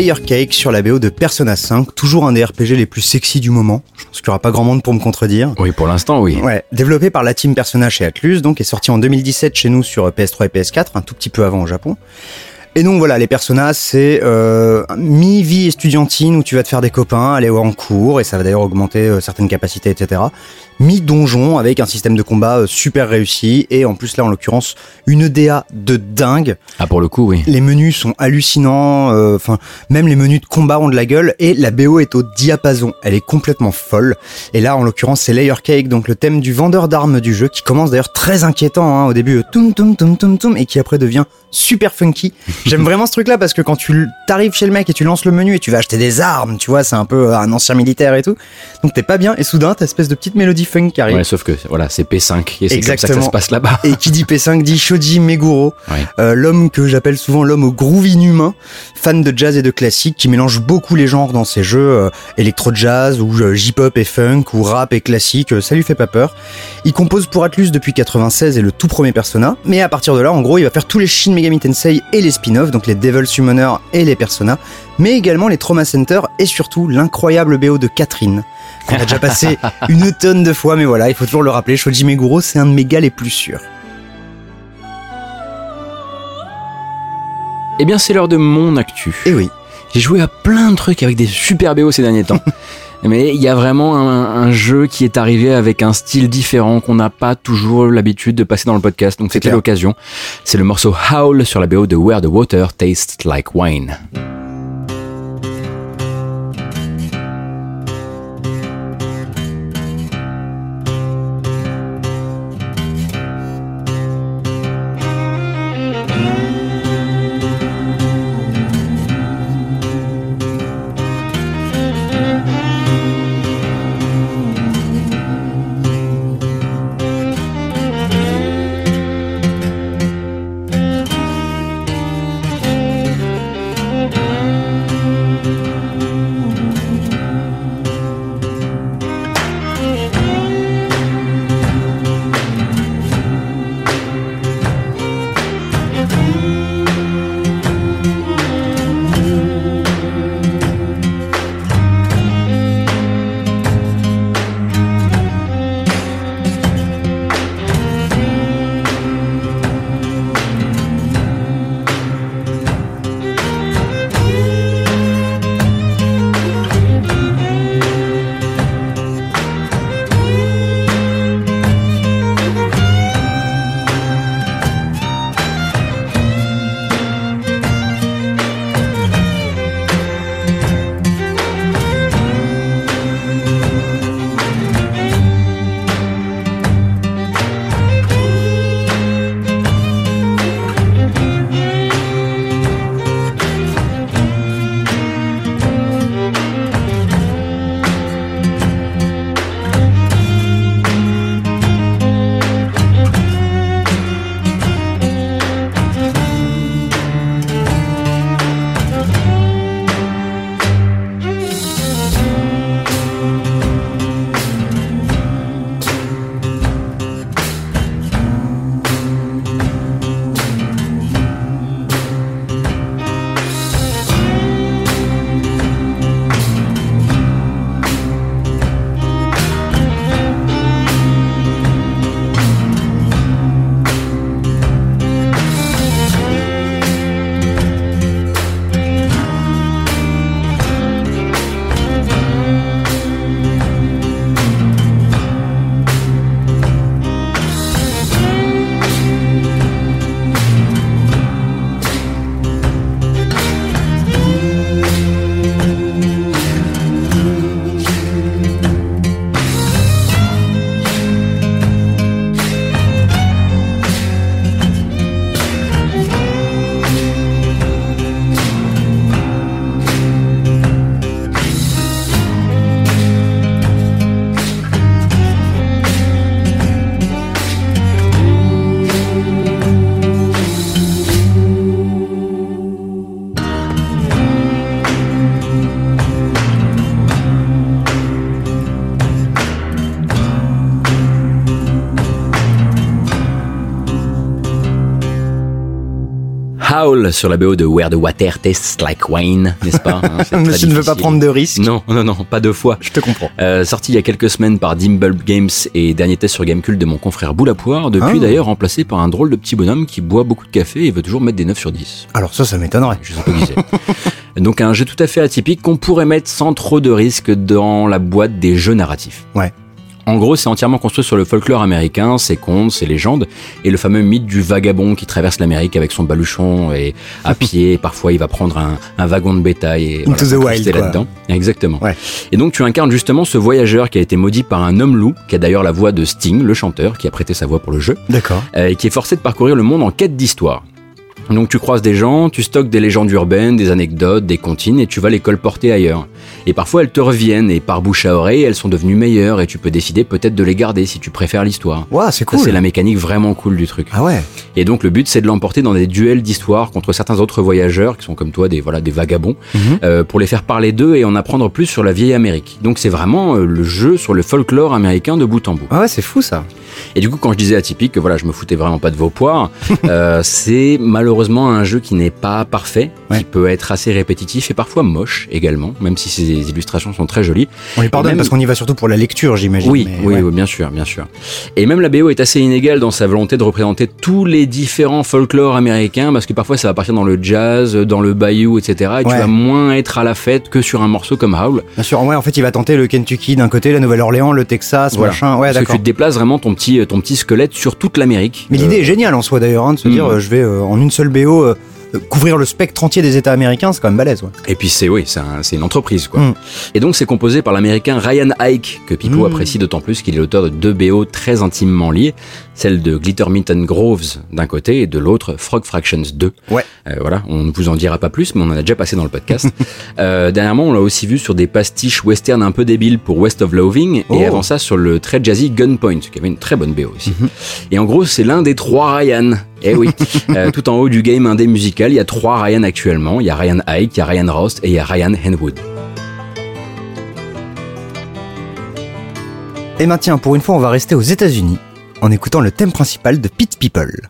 Layer Cake sur la BO de Persona 5, toujours un des RPG les plus sexy du moment. Je pense qu'il n'y aura pas grand monde pour me contredire. Oui, pour l'instant, oui. Ouais, développé par la team Persona chez Atlus, donc est sorti en 2017 chez nous sur PS3 et PS4, un tout petit peu avant au Japon. Et donc voilà, les Persona, c'est euh, mi-vie estudiantine où tu vas te faire des copains, aller en cours, et ça va d'ailleurs augmenter euh, certaines capacités, etc. Mi-donjon avec un système de combat euh, super réussi, et en plus là, en l'occurrence, une DA de dingue. Ah, pour le coup, oui. Les menus sont hallucinants, euh, enfin même les menus de combat ont de la gueule et la BO est au diapason. Elle est complètement folle. Et là, en l'occurrence, c'est Layer Cake, donc le thème du vendeur d'armes du jeu, qui commence d'ailleurs très inquiétant hein, au début, toum toum toum toum toum, et qui après devient super funky J'aime [LAUGHS] vraiment ce truc-là parce que quand tu t'arrives chez le mec et tu lances le menu et tu vas acheter des armes, tu vois, c'est un peu un ancien militaire et tout. Donc t'es pas bien et soudain t'as espèce de petite mélodie funk qui arrive. Ouais, sauf que voilà, c'est P5 et c'est comme ça que ça se passe là-bas. Et qui dit [LAUGHS] P5 dit Shoji Meguro, euh, l'homme que j'appelle souvent l'homme au groove inhumain, fan de jazz et de classique, qui mélange beaucoup les genres dans ses jeux, euh, électro-jazz ou euh, J-pop et funk ou rap et classique, euh, ça lui fait pas peur. Il compose pour Atlus depuis 96 et le tout premier Persona, mais à partir de là, en gros, il va faire tous les Shin Megami Tensei et les spin-offs, donc les Devil Summoner et les Persona, mais également les Trauma Center et surtout l'incroyable BO de Catherine. qu'on a déjà passé [LAUGHS] une tonne de fois, mais voilà, il faut toujours le rappeler, Shoji Meguro, c'est un de mes gars les plus sûrs. Eh bien, c'est l'heure de mon actu. Et oui. J'ai joué à plein de trucs avec des super BO ces derniers temps. [LAUGHS] Mais il y a vraiment un, un jeu qui est arrivé avec un style différent qu'on n'a pas toujours l'habitude de passer dans le podcast. Donc c'était l'occasion. C'est le morceau Howl sur la BO de Where the Water Tastes Like Wine. Sur la BO de Where the Water Tastes Like Wine, n'est-ce pas hein, [LAUGHS] très Monsieur ne veut pas prendre de risques. Non, non, non, pas deux fois. Je te comprends. Euh, sorti il y a quelques semaines par Dimble Games et dernier test sur Gamecult de mon confrère Boulapoire, depuis Ah. d'ailleurs remplacé par un drôle de petit bonhomme qui boit beaucoup de café et veut toujours mettre des 9 sur 10. Alors ça, ça m'étonnerait. Je sais pas qui c'est. Donc un jeu tout à fait atypique qu'on pourrait mettre sans trop de risques dans la boîte des jeux narratifs. Ouais. En gros, c'est entièrement construit sur le folklore américain, ses contes, ses légendes, et le fameux mythe du vagabond qui traverse l'Amérique avec son baluchon et à [LAUGHS] pied. Parfois, il va prendre un, un wagon de bétail et Into the wild, là-dedans. Exactement. Ouais. Et donc, tu incarnes justement ce voyageur qui a été maudit par un homme loup, qui a d'ailleurs la voix de Sting, le chanteur, qui a prêté sa voix pour le jeu, D'accord. euh, et qui est forcé de parcourir le monde en quête d'histoire. Donc tu croises des gens, tu stockes des légendes urbaines, des anecdotes, des comptines et tu vas les colporter ailleurs. Et parfois elles te reviennent et par bouche à oreille elles sont devenues meilleures et tu peux décider peut-être de les garder si tu préfères l'histoire. Waouh, c'est cool. C'est la mécanique vraiment cool du truc. Ah ouais. Et donc le but c'est de l'emporter dans des duels d'histoire contre certains autres voyageurs qui sont comme toi des voilà des vagabonds Mhm. euh, pour les faire parler d'eux et en apprendre plus sur la vieille Amérique. Donc c'est vraiment euh, le jeu sur le folklore américain de bout en bout. Ah ouais, c'est fou ça. Et du coup quand je disais atypique que voilà je me foutais vraiment pas de vos poires, [LAUGHS] euh, c'est malheureusement un jeu qui n'est pas parfait, Ouais. qui peut être assez répétitif et parfois moche également, même si ses illustrations sont très jolies. On les pardonne même- parce qu'on y va surtout pour la lecture, j'imagine. Oui, mais oui, ouais. oui, bien sûr, bien sûr. Et même la BO est assez inégale dans sa volonté de représenter tous les différents folklores américains, parce que parfois ça va partir dans le jazz, dans le bayou, etc. Et tu vas moins être à la fête que sur un morceau comme Howl. Bien sûr, ouais, en fait, il va tenter le Kentucky d'un côté, la Nouvelle-Orléans, le Texas, Voilà. machin. Ouais, parce que tu te déplaces vraiment ton petit, ton petit squelette sur toute l'Amérique. Mais l'idée Euh, est géniale en soi d'ailleurs, hein, de se Mm. dire euh, je vais euh, en une seule BO euh, euh, couvrir le spectre entier des États américains, c'est quand même balèze. Ouais. Et puis c'est oui, c'est un- une entreprise quoi. Mm. Et donc c'est composé par l'américain Ryan Ike que Pipo Mm. apprécie d'autant plus qu'il est l'auteur de deux BO très intimement liées, celle de Glittermitten Groves d'un côté et de l'autre Frog Fractions 2. Ouais. Euh, voilà, on ne vous en dira pas plus, mais on en a déjà passé dans le podcast. [LAUGHS] euh, dernièrement, on l'a aussi vu sur des pastiches western un peu débiles pour West of Loving Oh. et avant ça sur le très jazzy Gunpoint qui avait une très bonne BO aussi. Mhm. Et en gros, c'est l'un des trois Ryan. Eh oui, Euh, tout en haut du game indé musical, il y a trois Ryan actuellement. Il y a Ryan Ike, il y a Ryan Rost et il y a Ryan Henwood. Et maintenant, pour une fois, on va rester aux États-Unis en écoutant le thème principal de Pit People.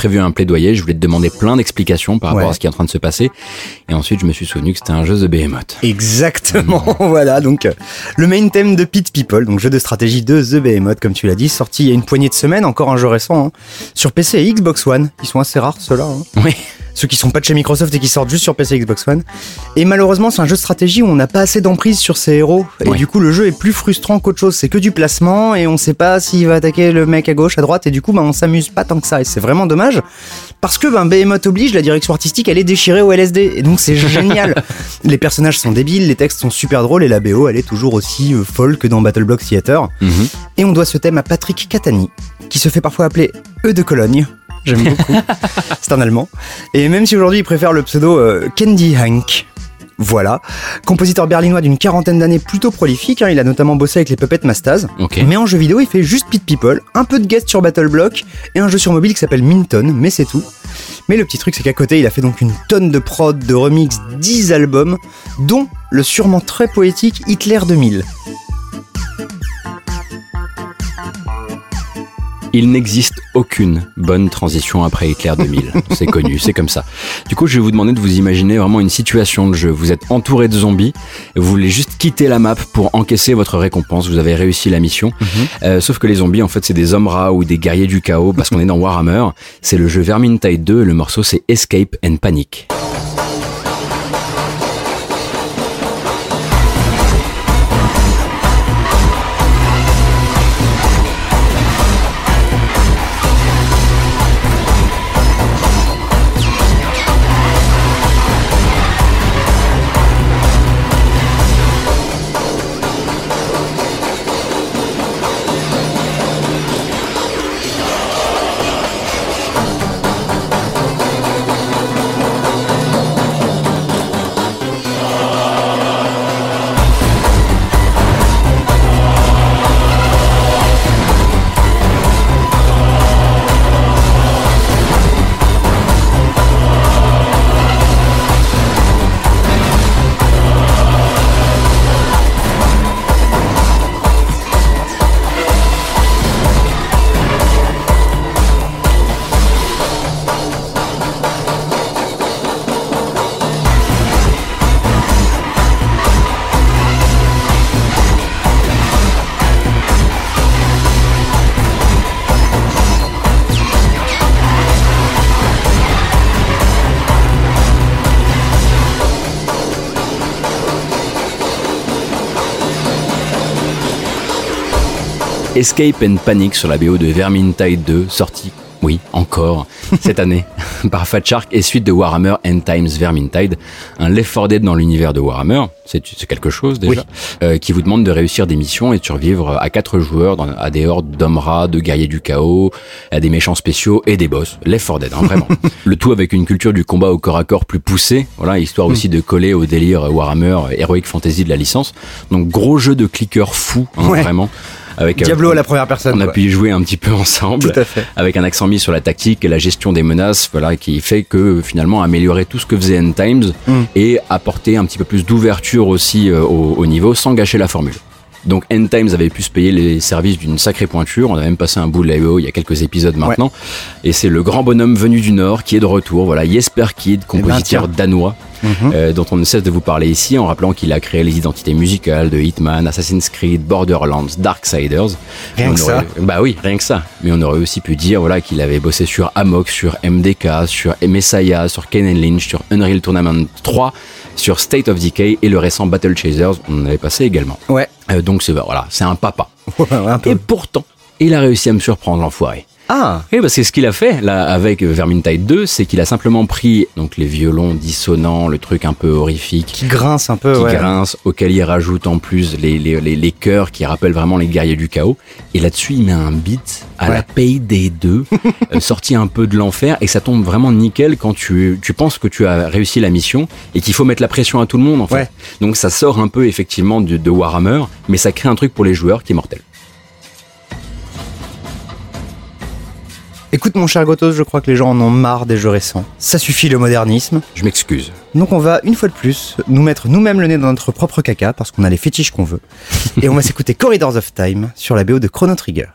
Prévu un plaidoyer, je voulais te demander plein d'explications par rapport Ouais. à ce qui est en train de se passer. Et ensuite je me suis souvenu que c'était un jeu de Behemoth. Exactement, [LAUGHS] voilà, donc euh, le main thème de Pit People, donc jeu de stratégie de The Behemoth, comme tu l'as dit, sorti il y a une poignée de semaines, encore un jeu récent, hein, sur PC et Xbox One, ils sont assez rares ceux-là, hein. Oui. ceux qui sont pas de chez Microsoft et qui sortent juste sur PC et Xbox One. Et malheureusement, c'est un jeu de stratégie où on n'a pas assez d'emprise sur ses héros, et du coup le jeu est plus frustrant qu'autre chose, c'est que du placement, et on sait pas s'il va attaquer le mec à gauche, à droite, et du coup bah, on s'amuse pas tant que ça, et c'est vraiment dommage, parce que ben, Behemoth oblige, la direction artistique elle est déchirée au LSD, et donc c'est [LAUGHS] génial. les personnages sont débiles, les textes sont super drôles, et la BO elle est toujours aussi euh, folle que dans Battle Block Theater. Mhm. Et on doit ce thème à Patrick Catani, qui se fait parfois appeler E de Cologne. J'aime beaucoup. [LAUGHS] c'est un Allemand. Et même si aujourd'hui il préfère le pseudo euh, Candy Hank. Voilà. Compositeur berlinois d'une quarantaine d'années plutôt prolifique, hein, il a notamment bossé avec les Puppet. Ok. Mais en jeu vidéo, il fait juste Pit People, un peu de guest sur Battle Block et un jeu sur mobile qui s'appelle Minton, mais c'est tout. Mais le petit truc, c'est qu'à côté, il a fait donc une tonne de prod, de remix, 10 albums, dont le sûrement très poétique Hitler 2000. Il n'existe aucune bonne transition après Hitler 2000. [LAUGHS] c'est connu, c'est comme ça. Du coup, je vais vous demander de vous imaginer vraiment une situation de jeu. Vous êtes entouré de zombies, et vous voulez juste quitter la map pour encaisser votre récompense. Vous avez réussi la mission. Euh, sauf que les zombies, en fait, c'est des hommes rats ou des guerriers du chaos parce qu'on est dans Warhammer. C'est le jeu Vermintide 2. Le morceau, c'est Escape and Panic. Escape and Panic sur la BO de Vermintide 2, sorti, oui, encore, [LAUGHS] cette année, par Fat Shark et suite de Warhammer End Times Vermintide, un Left 4 Dead dans l'univers de Warhammer, c'est c'est quelque chose déjà, euh, qui vous demande de réussir des missions et de survivre à quatre joueurs dans, à des hordes d'hommes rats, de guerriers du chaos, à des méchants spéciaux et des boss. Left 4 Dead, hein, vraiment. [LAUGHS] Le tout avec une culture du combat au corps à corps plus poussée, voilà, histoire aussi de coller au délire Warhammer euh, Heroic Fantasy de la licence. Donc gros jeu de clicker fou, hein, Ouais. vraiment. Avec, euh, Diablo à la première personne. on a pu y jouer un petit peu [LAUGHS] ensemble, Tout à fait. avec un accent mis sur la tactique et la gestion des menaces, voilà, qui fait que finalement améliorer tout ce que faisait End Times Mm. et apporter un petit peu plus d'ouverture aussi euh, au, au niveau sans gâcher la formule. Donc End Times avait pu se payer les services d'une sacrée pointure, on a même passé un bout de la EO il y a quelques épisodes maintenant, et c'est le grand bonhomme venu du Nord qui est de retour, voilà, Jesper Kid, compositeur Eh ben, danois, Mhm. euh, dont on ne cesse de vous parler ici en rappelant qu'il a créé les identités musicales de Hitman, Assassin's Creed, Borderlands, Darksiders. Rien On que aurait- ça. Bah oui, rien que ça. Mais on aurait aussi pu dire voilà qu'il avait bossé sur Amok, sur MDK, sur Messiah, sur Ken Lynch, sur Unreal Tournament 3, sur State of Decay et le récent Battle Chasers, on en avait passé également. Ouais. Euh, donc c'est voilà, c'est un papa. Ouais, un peu. Et pourtant, il a réussi à me surprendre l'enfoiré. Ah, Oui, parce que ce qu'il a fait là avec Vermintide 2, c'est qu'il a simplement pris donc les violons dissonants, le truc un peu horrifique, qui grince un peu, qui ouais. grince, auquel il rajoute en plus les, les, les, les chœurs qui rappellent vraiment les guerriers du chaos. Et là-dessus, il met un beat à la. Payday 2, [LAUGHS] euh, sorti un peu de l'enfer, et ça tombe vraiment nickel quand tu, tu penses que tu as réussi la mission et qu'il faut mettre la pression à tout le monde en fait. Ouais. Donc ça sort un peu effectivement de, de Warhammer, mais ça crée un truc pour les joueurs qui est mortel. Écoute mon cher Gotos, je crois que les gens en ont marre des jeux récents. Ça suffit le modernisme. Je m'excuse. Donc on va une fois de plus nous mettre nous-mêmes le nez dans notre propre caca parce qu'on a les fétiches qu'on veut. [LAUGHS] Et on va s'écouter Corridors of Time sur la BO de Chrono Trigger.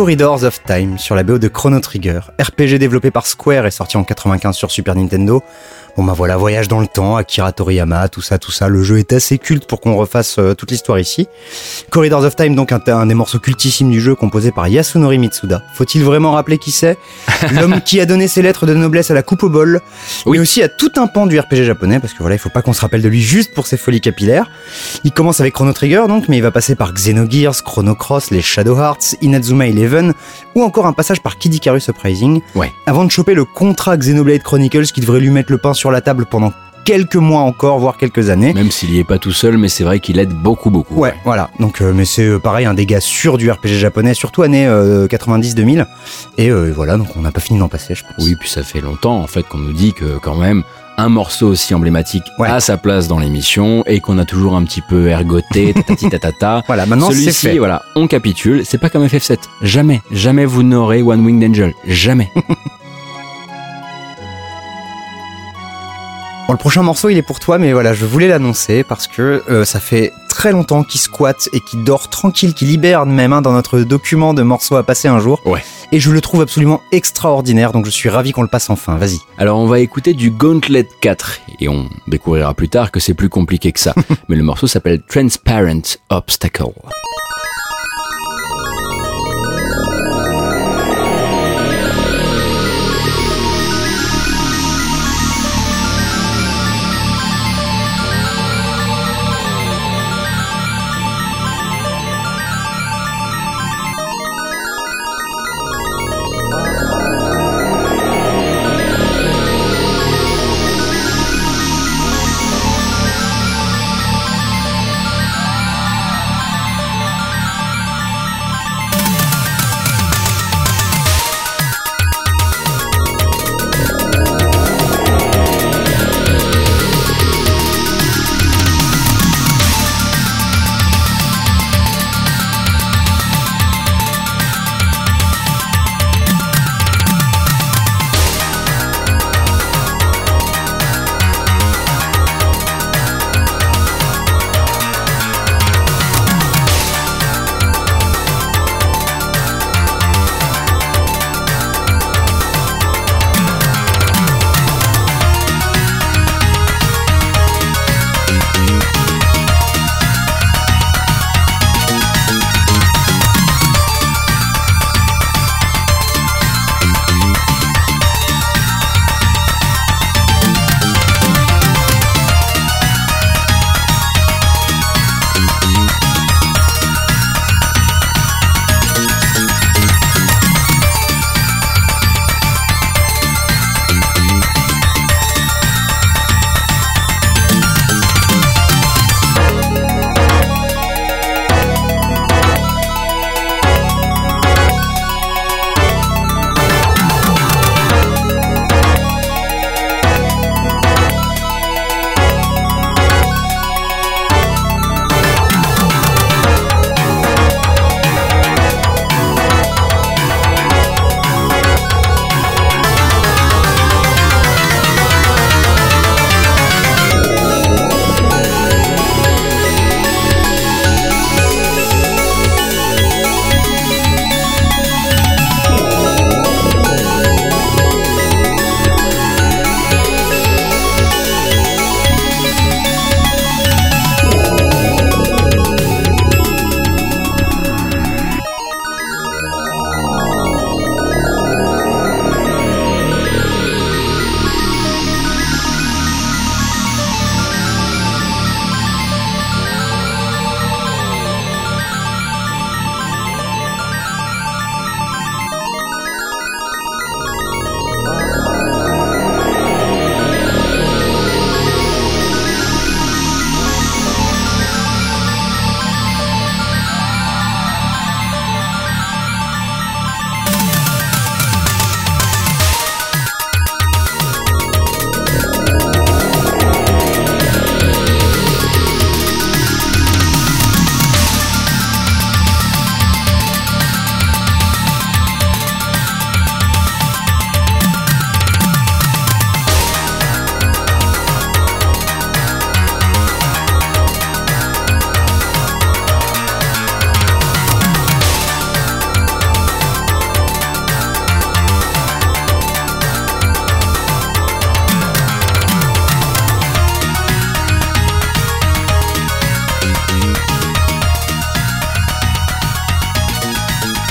Corridors of Time sur la BO de Chrono Trigger, RPG développé par Square et sorti en 95 sur Super Nintendo. Bon bah voilà, voyage dans le temps, Akira Toriyama, tout ça, tout ça. Le jeu est assez culte pour qu'on refasse euh, toute l'histoire ici. Corridors of Time, donc un, un des morceaux cultissimes du jeu composé par Yasunori Mitsuda. Faut-il vraiment rappeler qui c'est? [LAUGHS] L'homme qui a donné ses lettres de noblesse à la coupe au bol, Oui. mais aussi à tout un pan du RPG japonais, parce que voilà, il faut pas qu'on se rappelle de lui juste pour ses folies capillaires. Il commence avec Chrono Trigger donc, mais il va passer par Xenogears, Chrono Cross, les Shadow Hearts, Inazuma Eleven, ou encore un passage par Kid Icarus Uprising, Ouais. avant de choper le contrat Xenoblade Chronicles qui devrait lui mettre le pain sur la table pendant quelques mois encore, voire quelques années. Même s'il y est pas tout seul, mais c'est vrai qu'il aide beaucoup, beaucoup. Ouais, voilà. Donc, euh, mais c'est euh, pareil, un gars sûrs du RPG japonais, surtout années euh, 90-2000. Et euh, voilà, donc on n'a pas fini d'en passer, je pense. Oui, puis ça fait longtemps en fait qu'on nous dit que quand même un morceau aussi emblématique Ouais. a sa place dans l'émission et qu'on a toujours un petit peu ergoté, [LAUGHS] tatati tatata. Voilà, maintenant c'est Celui-ci, fait. voilà, on capitule. C'est pas comme FF7. Jamais, jamais vous n'aurez One Winged Angel. Jamais. [LAUGHS] Bon, le prochain morceau, il est pour toi, mais voilà, je voulais l'annoncer parce que euh, ça fait très longtemps qu'il squatte et qu'il dort tranquille, qu'il hiberne même hein, dans notre document de morceaux à passer un jour. Ouais. Et je le trouve absolument extraordinaire, donc je suis ravi qu'on le passe enfin. Vas-y. Alors on va écouter du Gauntlet 4 et on découvrira plus tard que c'est plus compliqué que ça. [LAUGHS] Mais le morceau s'appelle Transparent Obstacle.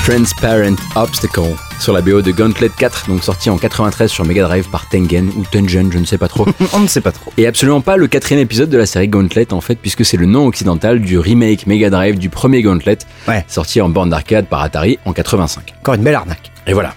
Transparent Obstacle sur la BO de Gauntlet 4, donc sorti en 93 sur Mega Drive par Tengen ou Tengen, je ne sais pas trop. [LAUGHS] On ne sait pas trop. Et absolument pas le quatrième épisode de la série Gauntlet en fait, puisque c'est le nom occidental du remake Mega Drive du premier Gauntlet, Ouais. sorti en borne d'arcade par Atari en 85. Encore une belle arnaque. Et voilà.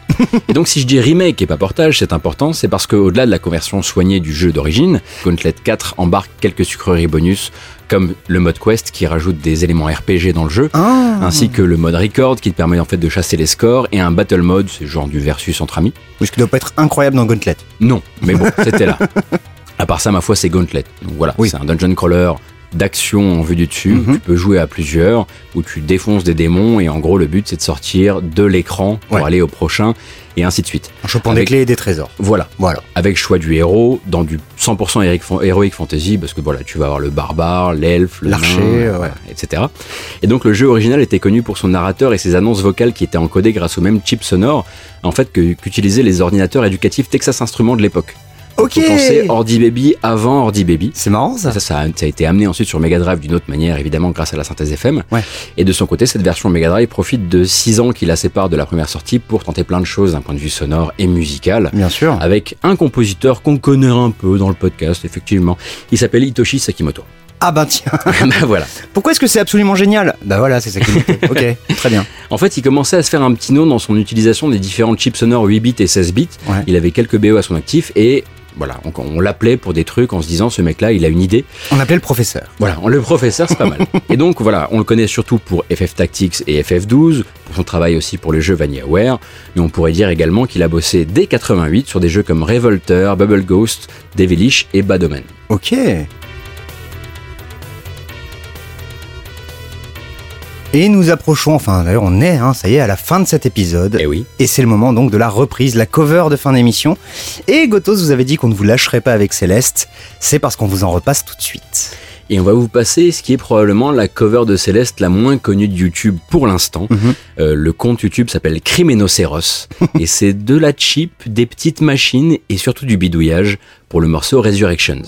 et donc si je dis remake et pas portage, c'est important, c'est parce qu'au-delà de la conversion soignée du jeu d'origine, Gauntlet 4 embarque quelques sucreries bonus, comme le mode quest qui rajoute des éléments RPG dans le jeu, Ah. ainsi que le mode record qui te permet en fait de chasser les scores, et un battle mode, c'est genre du versus entre amis. Ce qui doit pas être incroyable dans Gauntlet. Non, mais bon, c'était là. À part ça, ma foi, c'est Gauntlet. Donc voilà, Oui. c'est un dungeon crawler d'action en vue du dessus. Mhm. Tu peux jouer à plusieurs, où tu défonces des démons, et en gros, le but, c'est de sortir de l'écran pour Ouais. aller au prochain, et ainsi de suite. En chopant Avec- des clés et des trésors. Voilà. Voilà. Avec choix du héros, dans du 100% héroïque fan- héroïque fantasy, parce que voilà, tu vas avoir le barbare, l'elfe, le L'archer, ouais. voilà, etc. Et donc le jeu original était connu pour son narrateur et ses annonces vocales qui étaient encodées grâce au même chip sonore, en fait, qu'utilisaient les ordinateurs éducatifs Texas Instruments de l'époque. Ok. Faut penser Ordi Baby avant Ordi Baby. C'est marrant ça. Ça, ça, a, ça a été amené ensuite sur Mega Drive d'une autre manière, évidemment, grâce à la synthèse FM. Ouais. Et de son côté, cette version Mega Drive profite de 6 ans qui la séparent de la première sortie pour tenter plein de choses d'un point de vue sonore et musical. Bien sûr. Avec un compositeur qu'on connaît un peu dans le podcast, effectivement. Il s'appelle Hitoshi Sakimoto. Ah ben tiens. [LAUGHS] bah voilà. Pourquoi est-ce que c'est absolument génial? Bah voilà, c'est ça qui Ok, [LAUGHS] très bien. En fait, il commençait à se faire un petit nom dans son utilisation des différents chips sonores 8 bits et 16 bits. Ouais. Il avait quelques BO à son actif et voilà, on, on l'appelait pour des trucs en se disant ce mec-là, il a une idée. On appelait le professeur. Voilà, le professeur, c'est pas mal. [LAUGHS] Et donc voilà, on le connaît surtout pour FF Tactics et FF12, pour son travail aussi pour les jeux VanillaWare, mais on pourrait dire également qu'il a bossé dès 88 sur des jeux comme Revolter, Bubble Ghost, Devilish et Bad Omen. Ok. Et nous approchons, enfin d'ailleurs on est, hein, ça y est, à la fin de cet épisode. Eh oui. Et c'est le moment donc de la reprise, la cover de fin d'émission. Et Gotos vous avait dit qu'on ne vous lâcherait pas avec Céleste. C'est parce qu'on vous en repasse tout de suite. Et on va vous passer ce qui est probablement la cover de Céleste la moins connue de YouTube pour l'instant. Mhm. Euh, le compte YouTube s'appelle Criménocéros [LAUGHS] et c'est de la chip, des petites machines et surtout du bidouillage pour le morceau Resurrections.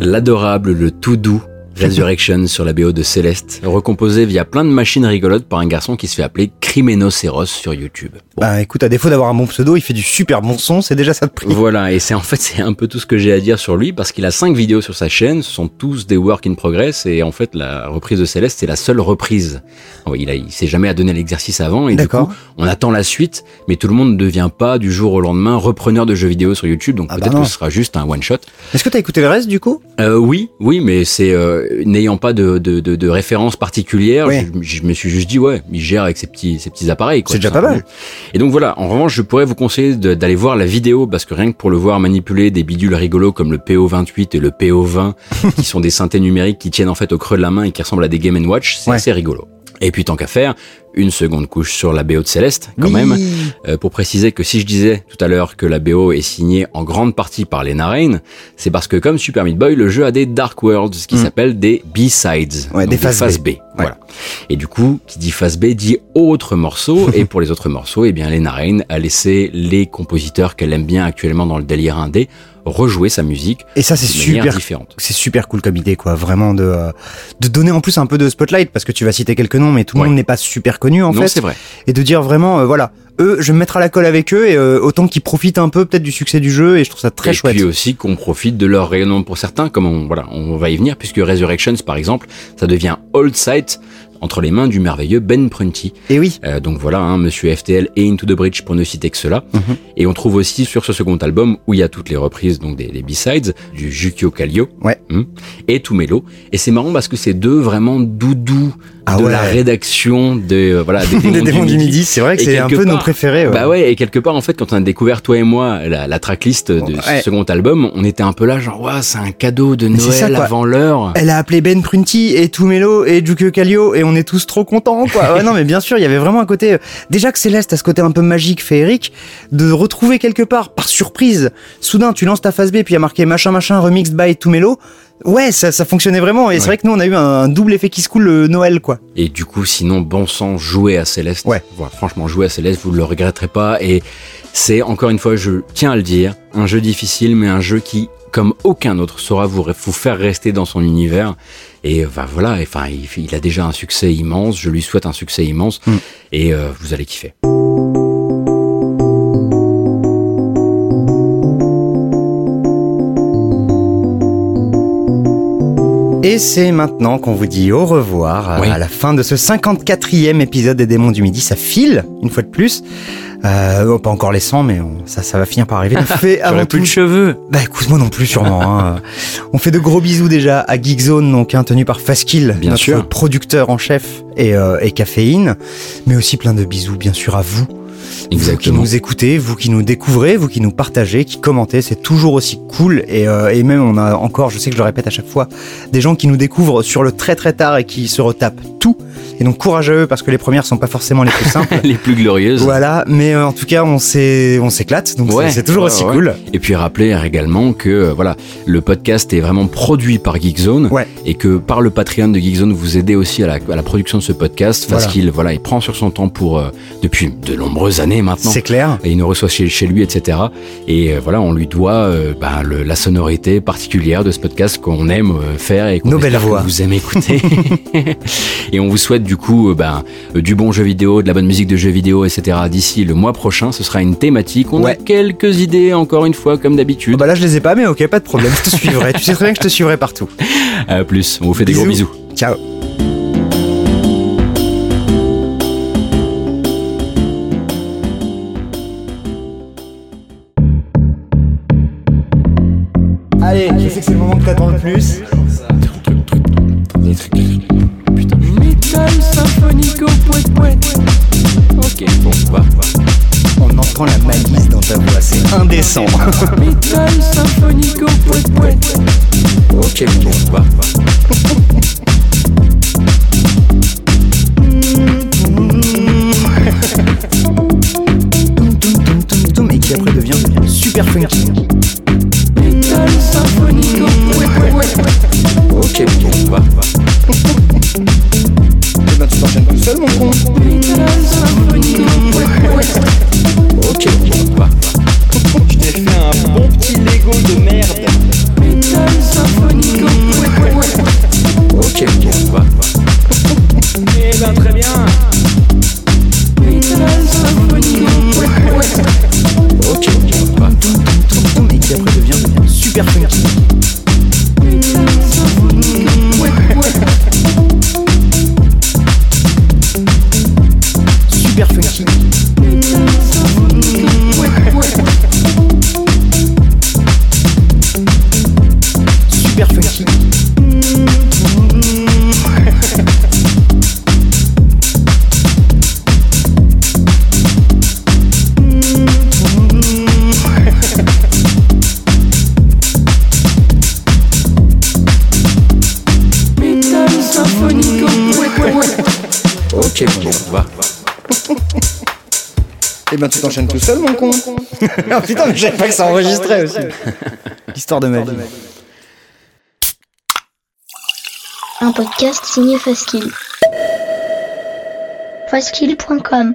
L'adorable, le tout doux Resurrection sur la BO de Céleste, recomposé via plein de machines rigolotes par un garçon qui se fait appeler Crimenoceros sur YouTube. Bon. Bah écoute, à défaut d'avoir un bon pseudo, il fait du super bon son, c'est déjà ça de prix. Voilà, et c'est en fait c'est un peu tout ce que j'ai à dire sur lui parce qu'il a cinq vidéos sur sa chaîne, ce sont tous des work in progress et en fait la reprise de Céleste c'est la seule reprise. Il, a, il s'est jamais donné l'exercice avant et du coup on attend la suite, mais tout le monde ne devient pas du jour au lendemain repreneur de jeux vidéo sur YouTube, donc Ah bah peut-être que ce sera juste un one shot. Est-ce que t'as écouté le reste du coup? Euh, oui, oui, mais c'est euh, n'ayant pas de, de, de, de référence particulière, Ouais. je, je me suis juste dit ouais, il gère avec ses petits ses petits appareils. C'est déjà pas mal. Et donc voilà, en revanche, je pourrais vous conseiller d'aller voir la vidéo parce que rien que pour le voir manipuler des bidules rigolos comme le PO28 et le PO20, [LAUGHS] qui sont des synthés numériques qui tiennent en fait au creux de la main et qui ressemblent à des Game Watch, c'est Ouais. assez rigolo. Et puis tant qu'à faire, une seconde couche sur la BO de Céleste, quand Oui. même. Euh, pour préciser que si je disais tout à l'heure que la BO est signée en grande partie par Lena Rain, c'est parce que comme Super Meat Boy, le jeu a des Dark Worlds, ce qui Mm. s'appelle des B-sides, Ouais, des phases B. B. Voilà. Et du coup, qui dit phase B dit autre morceau, [LAUGHS] et pour les autres morceaux, eh bien Lena Rain a laissé les compositeurs qu'elle aime bien actuellement dans le délire indé rejouer sa musique Et ça c'est super différente. c'est super cool comme idée quoi vraiment de euh, de donner en plus un peu de spotlight parce que tu vas citer quelques noms mais tout le Ouais. monde n'est pas super connu en non, fait c'est vrai. et de dire vraiment euh, voilà eux je vais me mettre à la colle avec eux et euh, autant qu'ils profitent un peu peut-être du succès du jeu et je trouve ça très et chouette puis aussi qu'on profite de leur rayonnement pour certains, comme on, voilà, on va y venir, puisque Resurrections, par exemple, ça devient Old Sight entre les mains du merveilleux Ben Prunty. et oui Euh, donc voilà, hein, Monsieur FTL et Into the Bridge pour ne citer que cela. Mhm. Et on trouve aussi sur ce second album, où il y a toutes les reprises, donc des, des B-sides, du Jukio Kallio Ouais. hum, et Tumelo. Et c'est marrant parce que c'est deux vraiment doudous Ah de ouais. la rédaction des, euh, voilà, des, [LAUGHS] des démons du midi c'est vrai que c'est un peu nos préférés ouais. Bah ouais, et quelque part, en fait, quand on a découvert, toi et moi, la, la tracklist de Ouais. ce second album, on était un peu là, genre, ouais, c'est un cadeau de Noël ça, avant l'heure. Elle a appelé Ben Prunty et Tumelo et Jukio Kallio et on est tous trop contents quoi. [LAUGHS] Ouais, non mais bien sûr, il y avait vraiment un côté euh, déjà que Céleste a ce côté un peu magique, féerique de retrouver quelque part par surprise. Soudain, tu lances ta phase B puis il y a marqué machin machin remixed by Tumelo. Ouais, ça ça fonctionnait vraiment et c'est vrai que nous on a eu un double effet qui se coule le Noël quoi. Et du coup, sinon, bon sang, jouer à Céleste. Ouais. Voilà, franchement, jouer à Céleste, vous ne le regretterez pas. Et c'est, encore une fois, je tiens à le dire, un jeu difficile, mais un jeu qui, comme aucun autre, saura vous, vous faire rester dans son univers. Et bah, voilà, enfin, il, il a déjà un succès immense. Je lui souhaite un succès immense. Mm. Et euh, vous allez kiffer. Et c'est maintenant qu'on vous dit au revoir à- Oui. à la fin de ce 54e épisode des Démons du Midi. Ça file, une fois de plus. Euh, oh, pas encore les 100, mais on- ça, ça va finir par arriver. On [LAUGHS] fait avant J'aurais plus tout- de cheveux. Bah écoute, moi non plus sûrement. hein. [LAUGHS] On fait de gros bisous déjà à Geekzone, donc hein, tenu par Faskill, Bien notre sûr. producteur en chef et, euh, et caféine, mais aussi plein de bisous bien sûr à vous. Vous qui Exactement. nous écoutez, vous qui nous découvrez, vous qui nous partagez, qui commentez, c'est toujours aussi cool. Et, euh, et même on a encore, je sais que je le répète à chaque fois, des gens qui nous découvrent sur le très très tard et qui se retapent tout. Et donc courage à eux parce que les premières sont pas forcément les plus simples. [LAUGHS] Les plus glorieuses. voilà, mais euh, en tout cas on s'éclate, donc c'est- Ouais, c'est toujours ouais, aussi ouais. cool. Et puis rappeler également que euh, voilà, le podcast est vraiment produit par Geekzone et que par le Patreon de Geekzone, vous aidez aussi à la, à la production de ce podcast parce Voilà. qu'il voilà, il prend sur son temps pour depuis de nombreuses années maintenant. C'est clair. Et il nous reçoit chez, chez lui, etc. Et euh, voilà, on lui doit euh, ben, le- la sonorité particulière de ce podcast qu'on aime euh, faire et qu'on vous aimez écouter. [LAUGHS] et on vous souhaite du coup ben, du bon jeu vidéo, de la bonne musique de jeux vidéo, etc. D'ici le mois prochain, ce sera une thématique. On a quelques idées, encore une fois, comme d'habitude. Ah bah là je les ai pas, mais ok, pas de problème, je te suivrai. tu sais très bien que je te suivrai partout. [LAUGHS] À plus, on vous fait des gros bisous. Ciao. Allez, je sais que c'est le moment que t'attends le plus. Metal symphonico poète poète. Ok, bon, va, va. On entend la malice dans ta voix, c'est indécent. Metal symphonico poète poète. Ok, bon, va, va. Et qui après devient super funky. Ok, bon, va, va. Eh ben tu t'enchaînes tout seul mon con. Metal symphonico poète poète. Ok, bon, va, va. Je t'ai fait un bon petit Lego de merde. Metal symphonico ben tu t'enchaînes tout seul mon con. [LAUGHS] Ah putain mais je savais pas que ça enregistrait aussi. L'histoire de ma vie. Un podcast signé Faskill. Faskill.com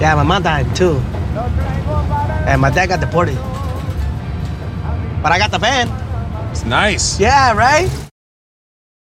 Yeah, my mom died too. And my dad got deported. But I got the band. It's nice. Yeah, right?